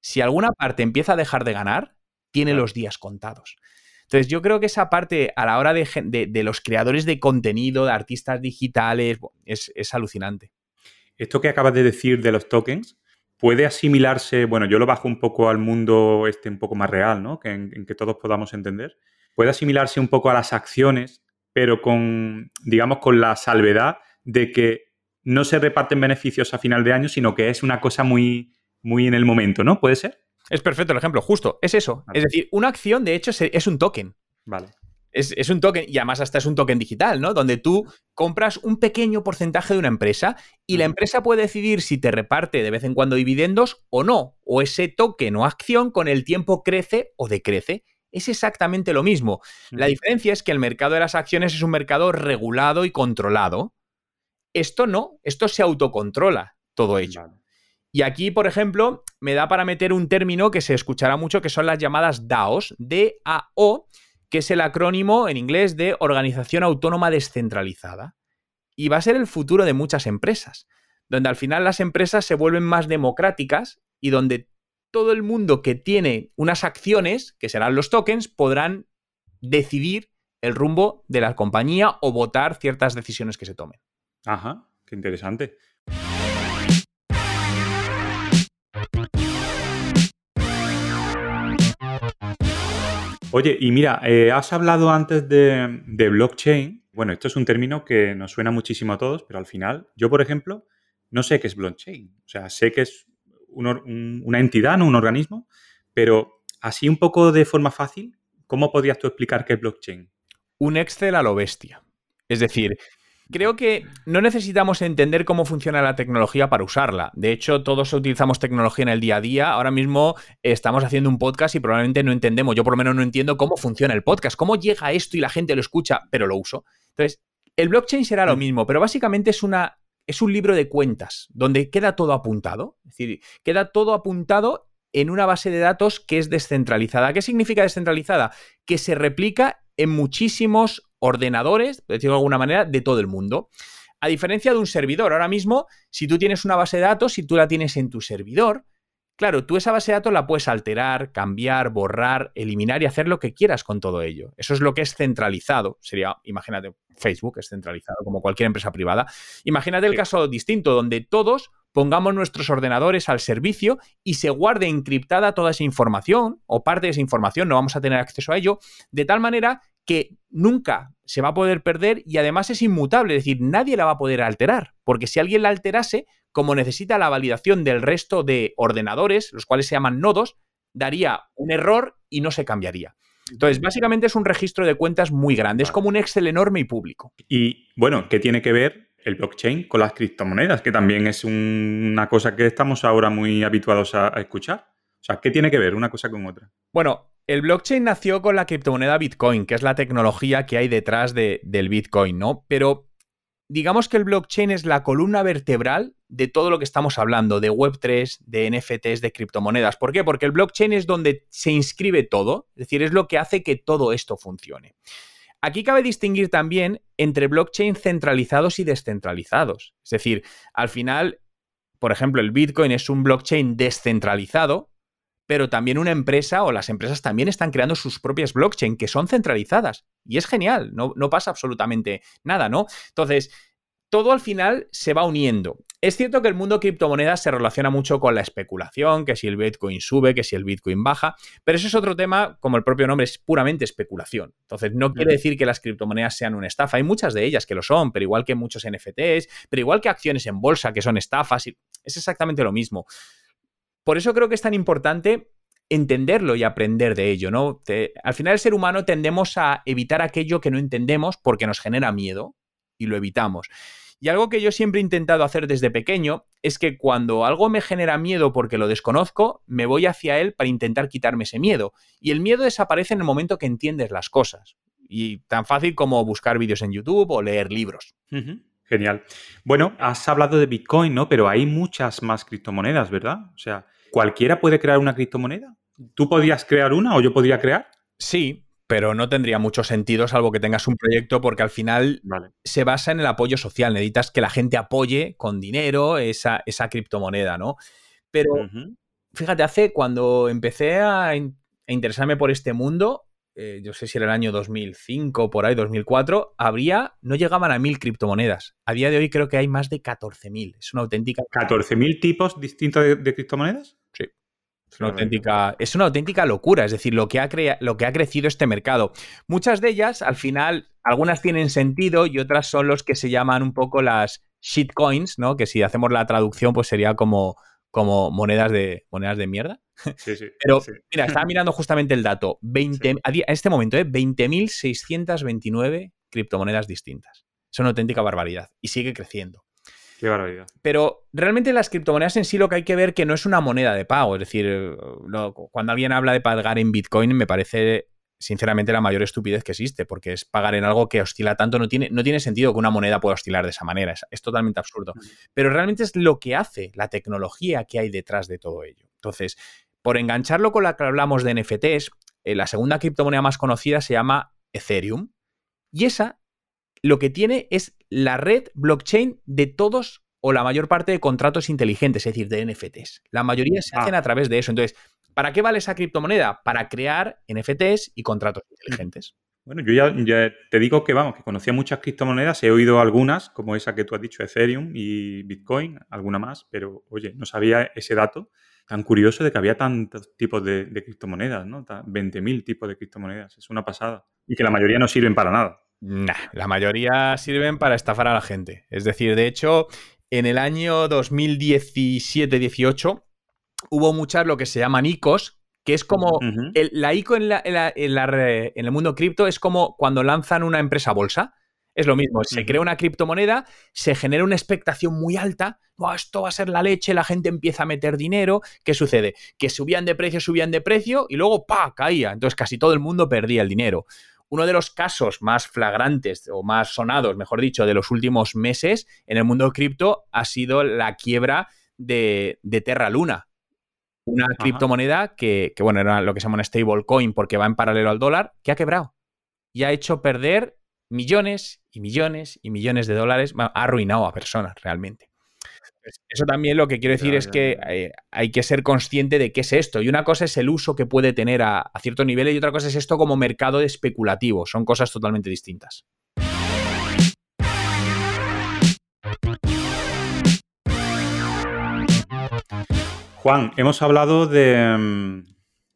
Si alguna parte empieza a dejar de ganar, tiene los días contados. Entonces, yo creo que esa parte a la hora de, los creadores de contenido, de artistas digitales, es, alucinante. Esto que acabas de decir de los tokens, puede asimilarse, bueno, yo lo bajo un poco al mundo este un poco más real, ¿no? Que en, que todos podamos entender. Puede asimilarse un poco a las acciones, pero con, digamos, con la salvedad de que no se reparten beneficios a final de año, sino que es una cosa muy, muy en el momento, ¿no? ¿Puede ser? Es perfecto el ejemplo, justo, es eso. Es decir, una acción, de hecho, es un token. Vale. Es, un token, y además hasta es un token digital, ¿no? Donde tú compras un pequeño porcentaje de una empresa y la empresa puede decidir si te reparte de vez en cuando dividendos o no, o ese token o acción con el tiempo crece o decrece. Es exactamente lo mismo. La diferencia es que el mercado de las acciones es un mercado regulado y controlado. Esto no, esto se autocontrola todo ello. Y aquí, por ejemplo, me da para meter un término que se escuchará mucho, que son las llamadas DAOs, D-A-O, que es el acrónimo en inglés de Organización Autónoma Descentralizada. Y va a ser el futuro de muchas empresas, donde al final las empresas se vuelven más democráticas y donde todo el mundo que tiene unas acciones, que serán los tokens, podrán decidir el rumbo de la compañía o votar ciertas decisiones que se tomen. Ajá, qué interesante. Oye, y mira, eh, has hablado antes de, blockchain. Bueno, esto es un término que nos suena muchísimo a todos, pero al final, yo, por ejemplo, no sé qué es blockchain. O sea, sé que es una entidad, no un organismo, pero así un poco de forma fácil, ¿cómo podrías tú explicar qué es blockchain? Un Excel a lo bestia. Es decir, Creo que no necesitamos entender cómo funciona la tecnología para usarla. De hecho, todos utilizamos tecnología en el día a día. Ahora mismo estamos haciendo un podcast y probablemente no entendemos, yo por lo menos no entiendo cómo funciona el podcast, cómo llega esto y la gente lo escucha, pero lo uso. Entonces, el blockchain será lo mm. mismo, pero básicamente es una es un libro de cuentas donde queda todo apuntado, es decir, queda todo apuntado en una base de datos que es descentralizada. ¿Qué significa descentralizada? Que se replica en muchísimos ordenadores, por decirlo de alguna manera, de todo el mundo. A diferencia de un servidor, ahora mismo, si tú tienes una base de datos, si tú la tienes en tu servidor, claro, tú esa base de datos la puedes alterar, cambiar, borrar, eliminar y hacer lo que quieras con todo ello. Eso es lo que es centralizado. Sería, imagínate, Facebook es centralizado como cualquier empresa privada. Imagínate el caso distinto, donde todos pongamos nuestros ordenadores al servicio y se guarde encriptada toda esa información o parte de esa información, no vamos a tener acceso a ello, de tal manera que nunca se va a poder perder y además es inmutable, es decir, nadie la va a poder alterar, porque si alguien la alterase, como necesita la validación del resto de ordenadores, los cuales se llaman nodos, daría un error y no se cambiaría. Entonces, básicamente es un registro de cuentas muy grande, es como un Excel enorme y público. Y bueno, ¿qué tiene que ver el blockchain con las criptomonedas? Que también es una cosa que estamos ahora muy habituados a, escuchar. O sea, ¿qué tiene que ver una cosa con otra? Bueno, el blockchain nació con la criptomoneda Bitcoin, que es la tecnología que hay detrás del Bitcoin, ¿no? Pero digamos que el blockchain es la columna vertebral de todo lo que estamos hablando, de Web3, de NFTs, de criptomonedas. ¿Por qué? Porque el blockchain es donde se inscribe todo, es decir, es lo que hace que todo esto funcione. Aquí cabe distinguir también entre blockchain centralizados y descentralizados. Es decir, al final, por ejemplo, el Bitcoin es un blockchain descentralizado, pero también una empresa o las empresas también están creando sus propias blockchain que son centralizadas. Y es genial, no, no pasa absolutamente nada, ¿no? Entonces, todo al final se va uniendo. Es cierto que el mundo criptomonedas se relaciona mucho con la especulación, que si el Bitcoin sube, que si el Bitcoin baja, pero eso es otro tema, como el propio nombre, es puramente especulación. Entonces, no quiere decir que las criptomonedas sean una estafa. Hay muchas de ellas que lo son, pero igual que muchos NFTs, pero igual que acciones en bolsa que son estafas, es exactamente lo mismo. Por eso creo que es tan importante entenderlo y aprender de ello, ¿no? al final el ser humano tendemos a evitar aquello que no entendemos porque nos genera miedo y lo evitamos. Y algo que yo siempre he intentado hacer desde pequeño es que cuando algo me genera miedo porque lo desconozco, me voy hacia él para intentar quitarme ese miedo. Y el miedo desaparece en el momento que entiendes las cosas. Y tan fácil como buscar vídeos en YouTube o leer libros. Genial. Bueno, has hablado de Bitcoin, ¿no? Pero hay muchas más criptomonedas, ¿verdad? O sea, ¿cualquiera puede crear una criptomoneda? ¿Tú podrías crear una o yo podría crear? Sí, pero no tendría mucho sentido salvo que tengas un proyecto porque al final se basa en el apoyo social. Necesitas que la gente apoye con dinero esa, esa criptomoneda, ¿no? Pero fíjate, hace cuando empecé a, a, interesarme por este mundo, eh, yo sé si era el año 2005, por ahí, 2004, habría, no llegaban a mil criptomonedas. A día de hoy creo que hay más de 14.000. Es una auténtica... ¿14.000 tipos distintos de, criptomonedas? Es una, auténtica, es una auténtica locura, es decir, lo que, ha lo que ha crecido este mercado. Muchas de ellas, al final, algunas tienen sentido y otras son los que se llaman un poco las shitcoins, ¿no? Que si hacemos la traducción, pues sería como, como monedas, de, monedas de mierda. Sí, sí. Pero, sí. mira, estaba mirando justamente el dato. 20, Sí. a, di- a este momento, ¿eh? 20.629 criptomonedas distintas. Es una auténtica barbaridad. Y sigue creciendo. Qué barbaridad. Pero realmente las criptomonedas en sí lo que hay que ver que no es una moneda de pago. Es decir, lo- cuando alguien habla de pagar en Bitcoin, me parece sinceramente la mayor estupidez que existe, porque es pagar en algo que oscila tanto. No tiene, no tiene sentido que una moneda pueda oscilar de esa manera. Es, es totalmente absurdo. Pero realmente es lo que hace, la tecnología que hay detrás de todo ello. Entonces, por engancharlo con la que hablamos de NFTs, eh, la segunda criptomoneda más conocida se llama Ethereum. Y esa lo que tiene es la red blockchain de todos o la mayor parte de contratos inteligentes, es decir, de NFTs. La mayoría se Ah. hacen a través de eso. Entonces, ¿para qué vale esa criptomoneda? Para crear NFTs y contratos inteligentes. Bueno, yo ya, ya te digo que vamos, que conocía muchas criptomonedas, he oído algunas, como esa que tú has dicho, Ethereum y Bitcoin, alguna más, pero oye, no sabía ese dato tan curioso de que había tantos tipos de, de criptomonedas, ¿no? Ta- 20.000 tipos de criptomonedas, es una pasada. Y que la mayoría no sirven para nada. Nah, la mayoría sirven para estafar a la gente. Es decir, de hecho, en el año 2017-18 hubo muchas lo que se llaman ICOs, que es como el- la ICO en, la- en la- en la re- en el mundo cripto es como cuando lanzan una empresa bolsa. Es lo mismo, se crea una criptomoneda, se genera una expectación muy alta, "Buah, esto va a ser la leche, la gente empieza a meter dinero, ¿qué sucede? Que subían de precio, subían de precio y luego ¡pa! caía, entonces casi todo el mundo perdía el dinero. Uno de los casos más flagrantes o más sonados, mejor dicho, de los últimos meses en el mundo cripto ha sido la quiebra de, de Terra Luna, una criptomoneda que, que, bueno, era lo que se llama una stablecoin porque va en paralelo al dólar, que ha quebrado y ha hecho perder millones y millones y millones de dólares, bueno, ha arruinado a personas realmente. Eso también lo que quiero decir es que eh, hay que ser consciente de qué es esto. Y una cosa es el uso que puede tener a, a ciertos niveles y otra cosa es esto como mercado especulativo. Son cosas totalmente distintas. Juan, hemos hablado de, mm,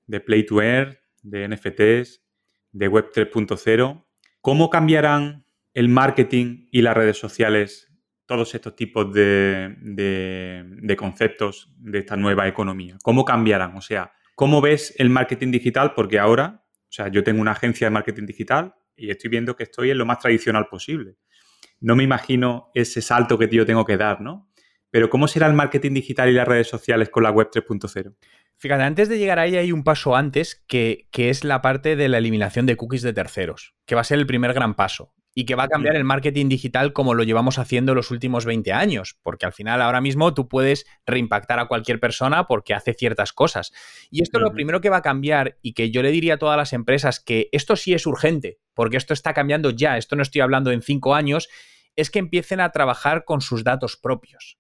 de Play to Earn, de NFTs, de Web 3.0. ¿Cómo cambiarán el marketing y las redes sociales todos estos tipos de, de- conceptos de esta nueva economía? ¿Cómo cambiarán? O sea, ¿cómo ves el marketing digital? Porque ahora, o sea, yo tengo una agencia de marketing digital y estoy viendo que estoy en lo más tradicional posible. No me imagino ese salto que yo tengo que dar, ¿no? Pero ¿cómo será el marketing digital y las redes sociales con la web 3.0? Fíjate, antes de llegar ahí hay un paso antes que, que es la parte de la eliminación de cookies de terceros, que va a ser el primer gran paso y que va a cambiar el marketing digital como lo llevamos haciendo los últimos 20 años, porque al final ahora mismo tú puedes reimpactar a cualquier persona porque hace ciertas cosas. Y esto lo Ujú. primero que va a cambiar y que yo le diría a todas las empresas que esto sí es urgente, porque esto está cambiando ya, esto no estoy hablando en cinco años, es que empiecen a trabajar con sus datos propios.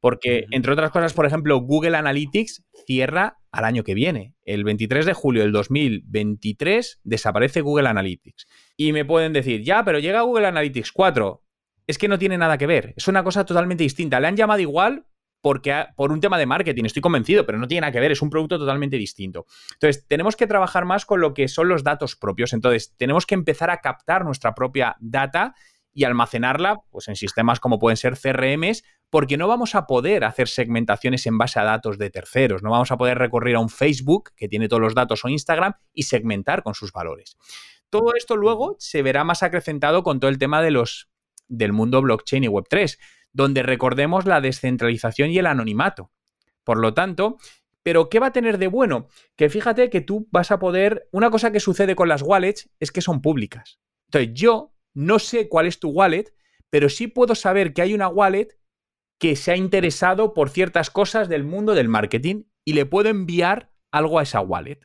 Porque, entre otras cosas, por ejemplo, Google Analytics cierra al año que viene. El 23 de julio del 2023 desaparece Google Analytics. Y me pueden decir, ya, pero llega Google Analytics 4. Es que no tiene nada que ver. Es una cosa totalmente distinta. Le han llamado igual porque ha- por un tema de marketing, estoy convencido, pero no tiene nada que ver, es un producto totalmente distinto. Entonces, tenemos que trabajar más con lo que son los datos propios. Entonces, tenemos que empezar a captar nuestra propia data y almacenarla pues, en sistemas como pueden ser CRMs, porque no vamos a poder hacer segmentaciones en base a datos de terceros, no vamos a poder recurrir a un Facebook que tiene todos los datos o Instagram y segmentar con sus valores. Todo esto luego se verá más acrecentado con todo el tema de los, del mundo blockchain y Web3, donde recordemos la descentralización y el anonimato. Por lo tanto, ¿pero qué va a tener de bueno? Que fíjate que tú vas a poder, una cosa que sucede con las wallets es que son públicas. Entonces, yo no sé cuál es tu wallet, pero sí puedo saber que hay una wallet que se ha interesado por ciertas cosas del mundo del marketing y le puedo enviar algo a esa wallet.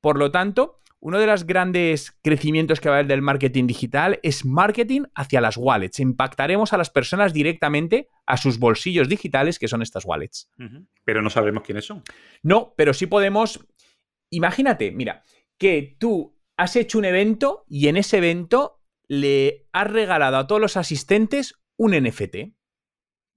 Por lo tanto, uno de los grandes crecimientos que va a haber del marketing digital es marketing hacia las wallets. Impactaremos a las personas directamente a sus bolsillos digitales, que son estas wallets. Pero no sabremos quiénes son. No, pero sí podemos. Imagínate, mira, que tú has hecho un evento y en ese evento le has regalado a todos los asistentes un NFT.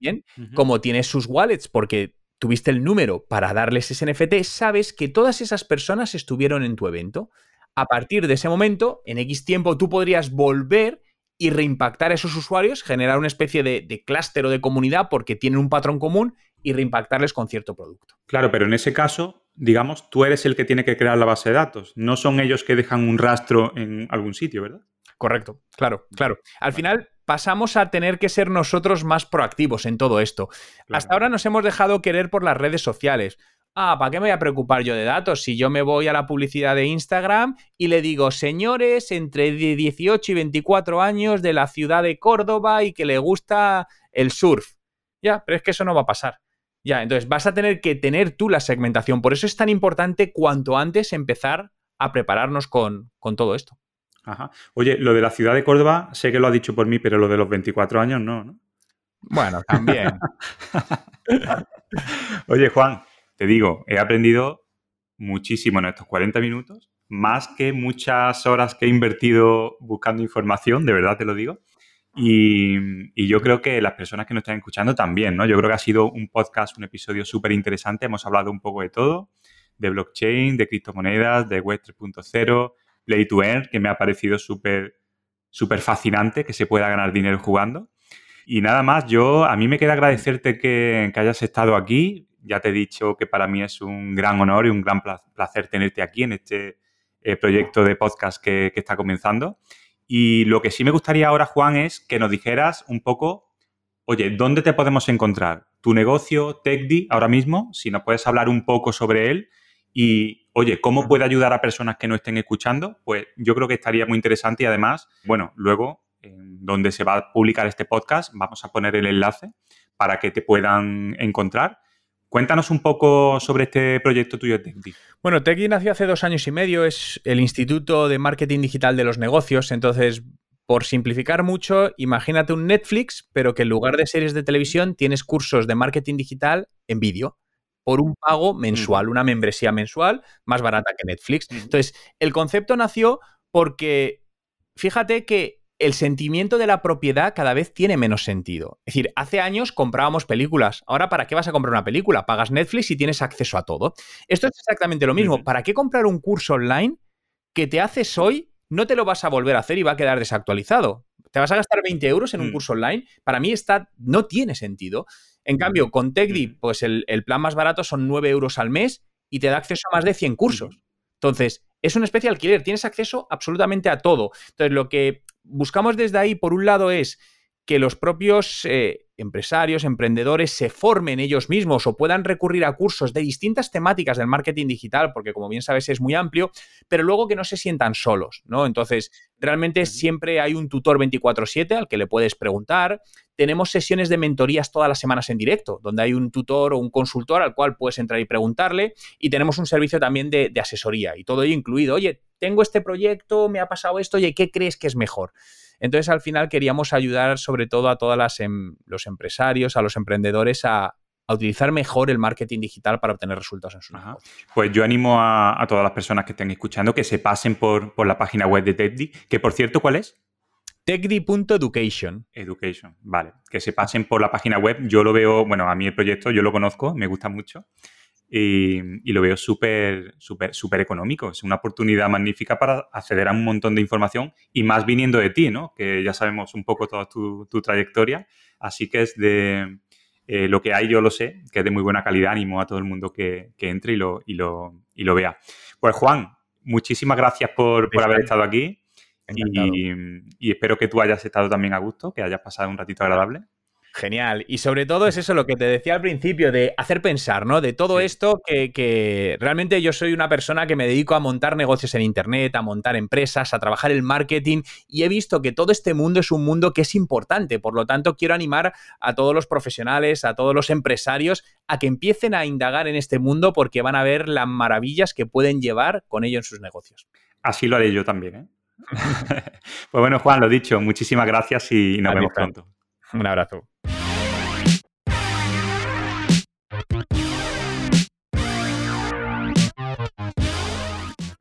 Bien, como tienes sus wallets porque tuviste el número para darles ese NFT, sabes que todas esas personas estuvieron en tu evento. A partir de ese momento, en X tiempo, tú podrías volver y reimpactar a esos usuarios, generar una especie de, de clúster o de comunidad porque tienen un patrón común y reimpactarles con cierto producto. Claro, pero en ese caso, digamos, tú eres el que tiene que crear la base de datos. No son ellos que dejan un rastro en algún sitio, ¿verdad? Correcto, claro, claro. Al final pasamos a tener que ser nosotros más proactivos en todo esto. Hasta ahora nos hemos dejado querer por las redes sociales. Ah, ¿para qué me voy a preocupar yo de datos? Si yo me voy a la publicidad de Instagram y le digo, señores entre 18 y 24 años de la ciudad de Córdoba y que le gusta el surf. Ya, pero es que eso no va a pasar. Ya, entonces vas a tener que tener tú la segmentación. Por eso es tan importante cuanto antes empezar a prepararnos con, con todo esto. Ajá. Oye, lo de la ciudad de Córdoba, sé que lo ha dicho por mí, pero lo de los 24 años no, ¿no? Bueno, también. Oye, Juan, te digo, he aprendido muchísimo en estos 40 minutos, más que muchas horas que he invertido buscando información, de verdad te lo digo. Y, yo creo que las personas que nos están escuchando también, ¿no? Yo creo que ha sido un podcast, un episodio súper interesante. Hemos hablado un poco de todo, de blockchain, de criptomonedas, de Web 3.0, Play to Earn, que me ha parecido súper súper fascinante que se pueda ganar dinero jugando. Y nada más, yo a mí me queda agradecerte que, hayas estado aquí. Ya te he dicho que para mí es un gran honor y un gran placer tenerte aquí en este eh, proyecto de podcast que, está comenzando. Y lo que sí me gustaría ahora, Juan, es que nos dijeras un poco, oye, ¿dónde te podemos encontrar? Tu negocio, TechDi, ahora mismo, si nos puedes hablar un poco sobre él. Y, oye, ¿cómo puede ayudar a personas que no estén escuchando? Pues yo creo que estaría muy interesante y además, bueno, luego en donde se va a publicar este podcast, vamos a poner el enlace para que te puedan encontrar. Cuéntanos un poco sobre este proyecto tuyo TechDi. Bueno, TechDi nació hace dos años y medio, es el Instituto de Marketing Digital de los Negocios, entonces, por simplificar mucho, imagínate un Netflix, pero que en lugar de series de televisión tienes cursos de marketing digital en vídeo por un pago mensual, una membresía mensual más barata que Netflix. Entonces, el concepto nació porque, fíjate que el sentimiento de la propiedad cada vez tiene menos sentido. Es decir, hace años comprábamos películas. Ahora, ¿para qué vas a comprar una película? Pagas Netflix y tienes acceso a todo. Esto es exactamente lo mismo. ¿Para qué comprar un curso online que te haces hoy? No te lo vas a volver a hacer y va a quedar desactualizado. ¿Te vas a gastar 20 euros en un mm. curso online? Para mí está, no tiene sentido. En cambio, con TechDi, pues el, el, plan más barato son 9 euros al mes y te da acceso a más de 100 cursos. Entonces, es una especie de alquiler, tienes acceso absolutamente a todo. Entonces, lo que buscamos desde ahí, por un lado, es que los propios eh, empresarios, emprendedores se formen ellos mismos o puedan recurrir a cursos de distintas temáticas del marketing digital, porque como bien sabes es muy amplio, pero luego que no se sientan solos, ¿no? Entonces, realmente siempre hay un tutor 24/7 al que le puedes preguntar. Tenemos sesiones de mentorías todas las semanas en directo, donde hay un tutor o un consultor al cual puedes entrar y preguntarle. Y tenemos un servicio también de, de asesoría y todo ello incluido. Oye, tengo este proyecto, me ha pasado esto, oye, ¿qué crees que es mejor? Entonces, al final queríamos ayudar sobre todo a todos em, los empresarios, a los emprendedores a, utilizar mejor el marketing digital para obtener resultados en su negocio. Pues yo animo a, todas las personas que estén escuchando que se pasen por, la página web de TechDi, que por cierto, ¿cuál es? techdi.education. Education, vale. Que se pasen por la página web. Yo lo veo, bueno, a mí el proyecto yo lo conozco, me gusta mucho y, lo veo súper, súper, súper económico. Es una oportunidad magnífica para acceder a un montón de información y más viniendo de ti, ¿no? Que ya sabemos un poco toda tu, trayectoria. Así que es de eh, lo que hay, yo lo sé, que es de muy buena calidad. Animo a todo el mundo que, entre y lo, y, lo, y lo vea. Pues Juan, muchísimas gracias por, por haber estado aquí. Y, y, espero que tú hayas estado también a gusto, que hayas pasado un ratito agradable. Genial. Y sobre todo es eso lo que te decía al principio, de hacer pensar, ¿no? De todo esto que, realmente yo soy una persona que me dedico a montar negocios en Internet, a montar empresas, a trabajar el marketing y he visto que todo este mundo es un mundo que es importante. Por lo tanto, quiero animar a todos los profesionales, a todos los empresarios a que empiecen a indagar en este mundo porque van a ver las maravillas que pueden llevar con ello en sus negocios. Así lo haré yo también, ¿eh? pues bueno, Juan, lo dicho, muchísimas gracias y nos vemos pronto. Un abrazo.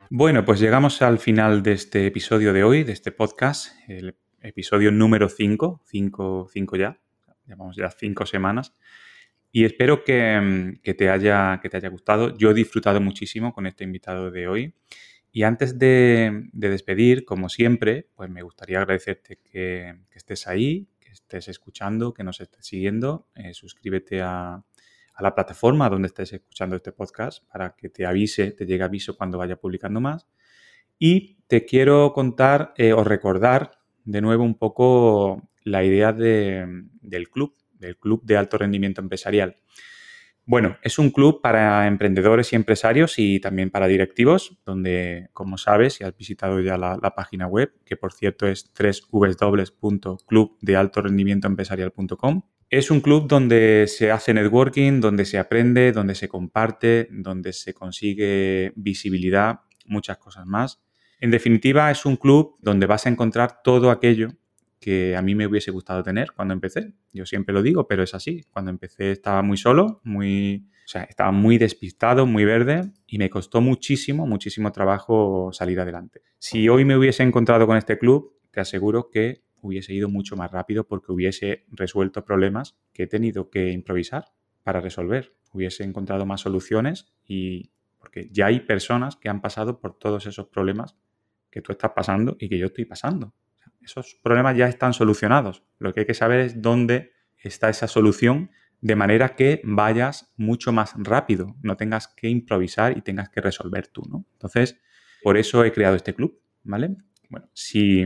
Bueno, pues llegamos al final de este episodio de hoy, de este podcast, el episodio número 5, 5 ya, llevamos ya 5 semanas, y espero que, te haya, que te haya gustado. Yo he disfrutado muchísimo con este invitado de hoy. Y antes de, despedir, como siempre, pues me gustaría agradecerte que, estés ahí, estés escuchando, que nos estés siguiendo. Eh, suscríbete a, a la plataforma donde estés escuchando este podcast para que te avise, te llegue aviso cuando vaya publicando más. Y te quiero contar eh, o recordar de nuevo un poco la idea del club, del club de alto rendimiento empresarial. Bueno, es un club para emprendedores y empresarios y también para directivos, donde, como sabes, si has visitado ya la, página web, que por cierto es www.clubdealtorendimientoempresarial.com, es un club donde se hace networking, donde se aprende, donde se comparte, donde se consigue visibilidad, muchas cosas más. En definitiva, es un club donde vas a encontrar todo aquello que a mí me hubiese gustado tener cuando empecé. Yo siempre lo digo, pero es así. Cuando empecé estaba muy solo, muy, o sea, estaba muy despistado, muy verde y me costó muchísimo, muchísimo trabajo salir adelante. Si hoy me hubiese encontrado con este club, te aseguro que hubiese ido mucho más rápido porque hubiese resuelto problemas que he tenido que improvisar para resolver. Hubiese encontrado más soluciones y porque ya hay personas que han pasado por todos esos problemas que tú estás pasando y que yo estoy pasando esos problemas ya están solucionados. Lo que hay que saber es dónde está esa solución de manera que vayas mucho más rápido, no tengas que improvisar y tengas que resolver tú, ¿no? Entonces, por eso he creado este club, ¿vale? Bueno, si,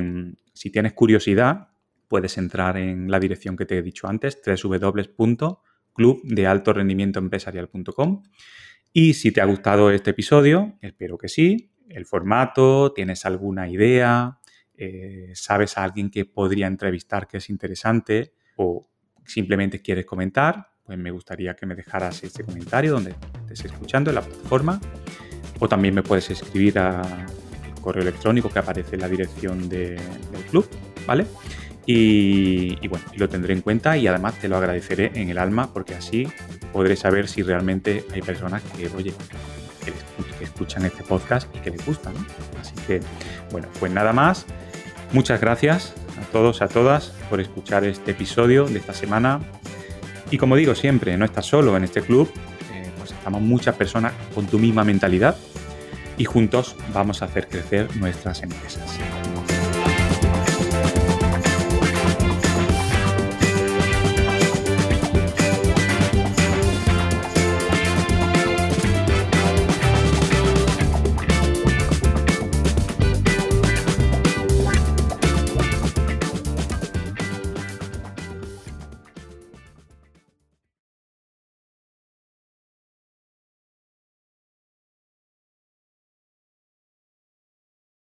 tienes curiosidad, puedes entrar en la dirección que te he dicho antes, www.clubdealtorendimientoempresarial.com y si te ha gustado este episodio, espero que sí, el formato, tienes alguna idea, eh, sabes a alguien que podría entrevistar que es interesante o simplemente quieres comentar, pues me gustaría que me dejaras este comentario donde estés escuchando en la plataforma o también me puedes escribir al correo electrónico que aparece en la dirección del club, ¿vale? Y, bueno, lo tendré en cuenta y además te lo agradeceré en el alma porque así podré saber si realmente hay personas que, oye, que, escuchan este podcast y que les gusta, ¿no? Así que, bueno, pues nada más. Muchas gracias a todos, a todas, por escuchar este episodio de esta semana. Y como digo siempre, no estás solo en este club, eh, pues estamos muchas personas con tu misma mentalidad y juntos vamos a hacer crecer nuestras empresas.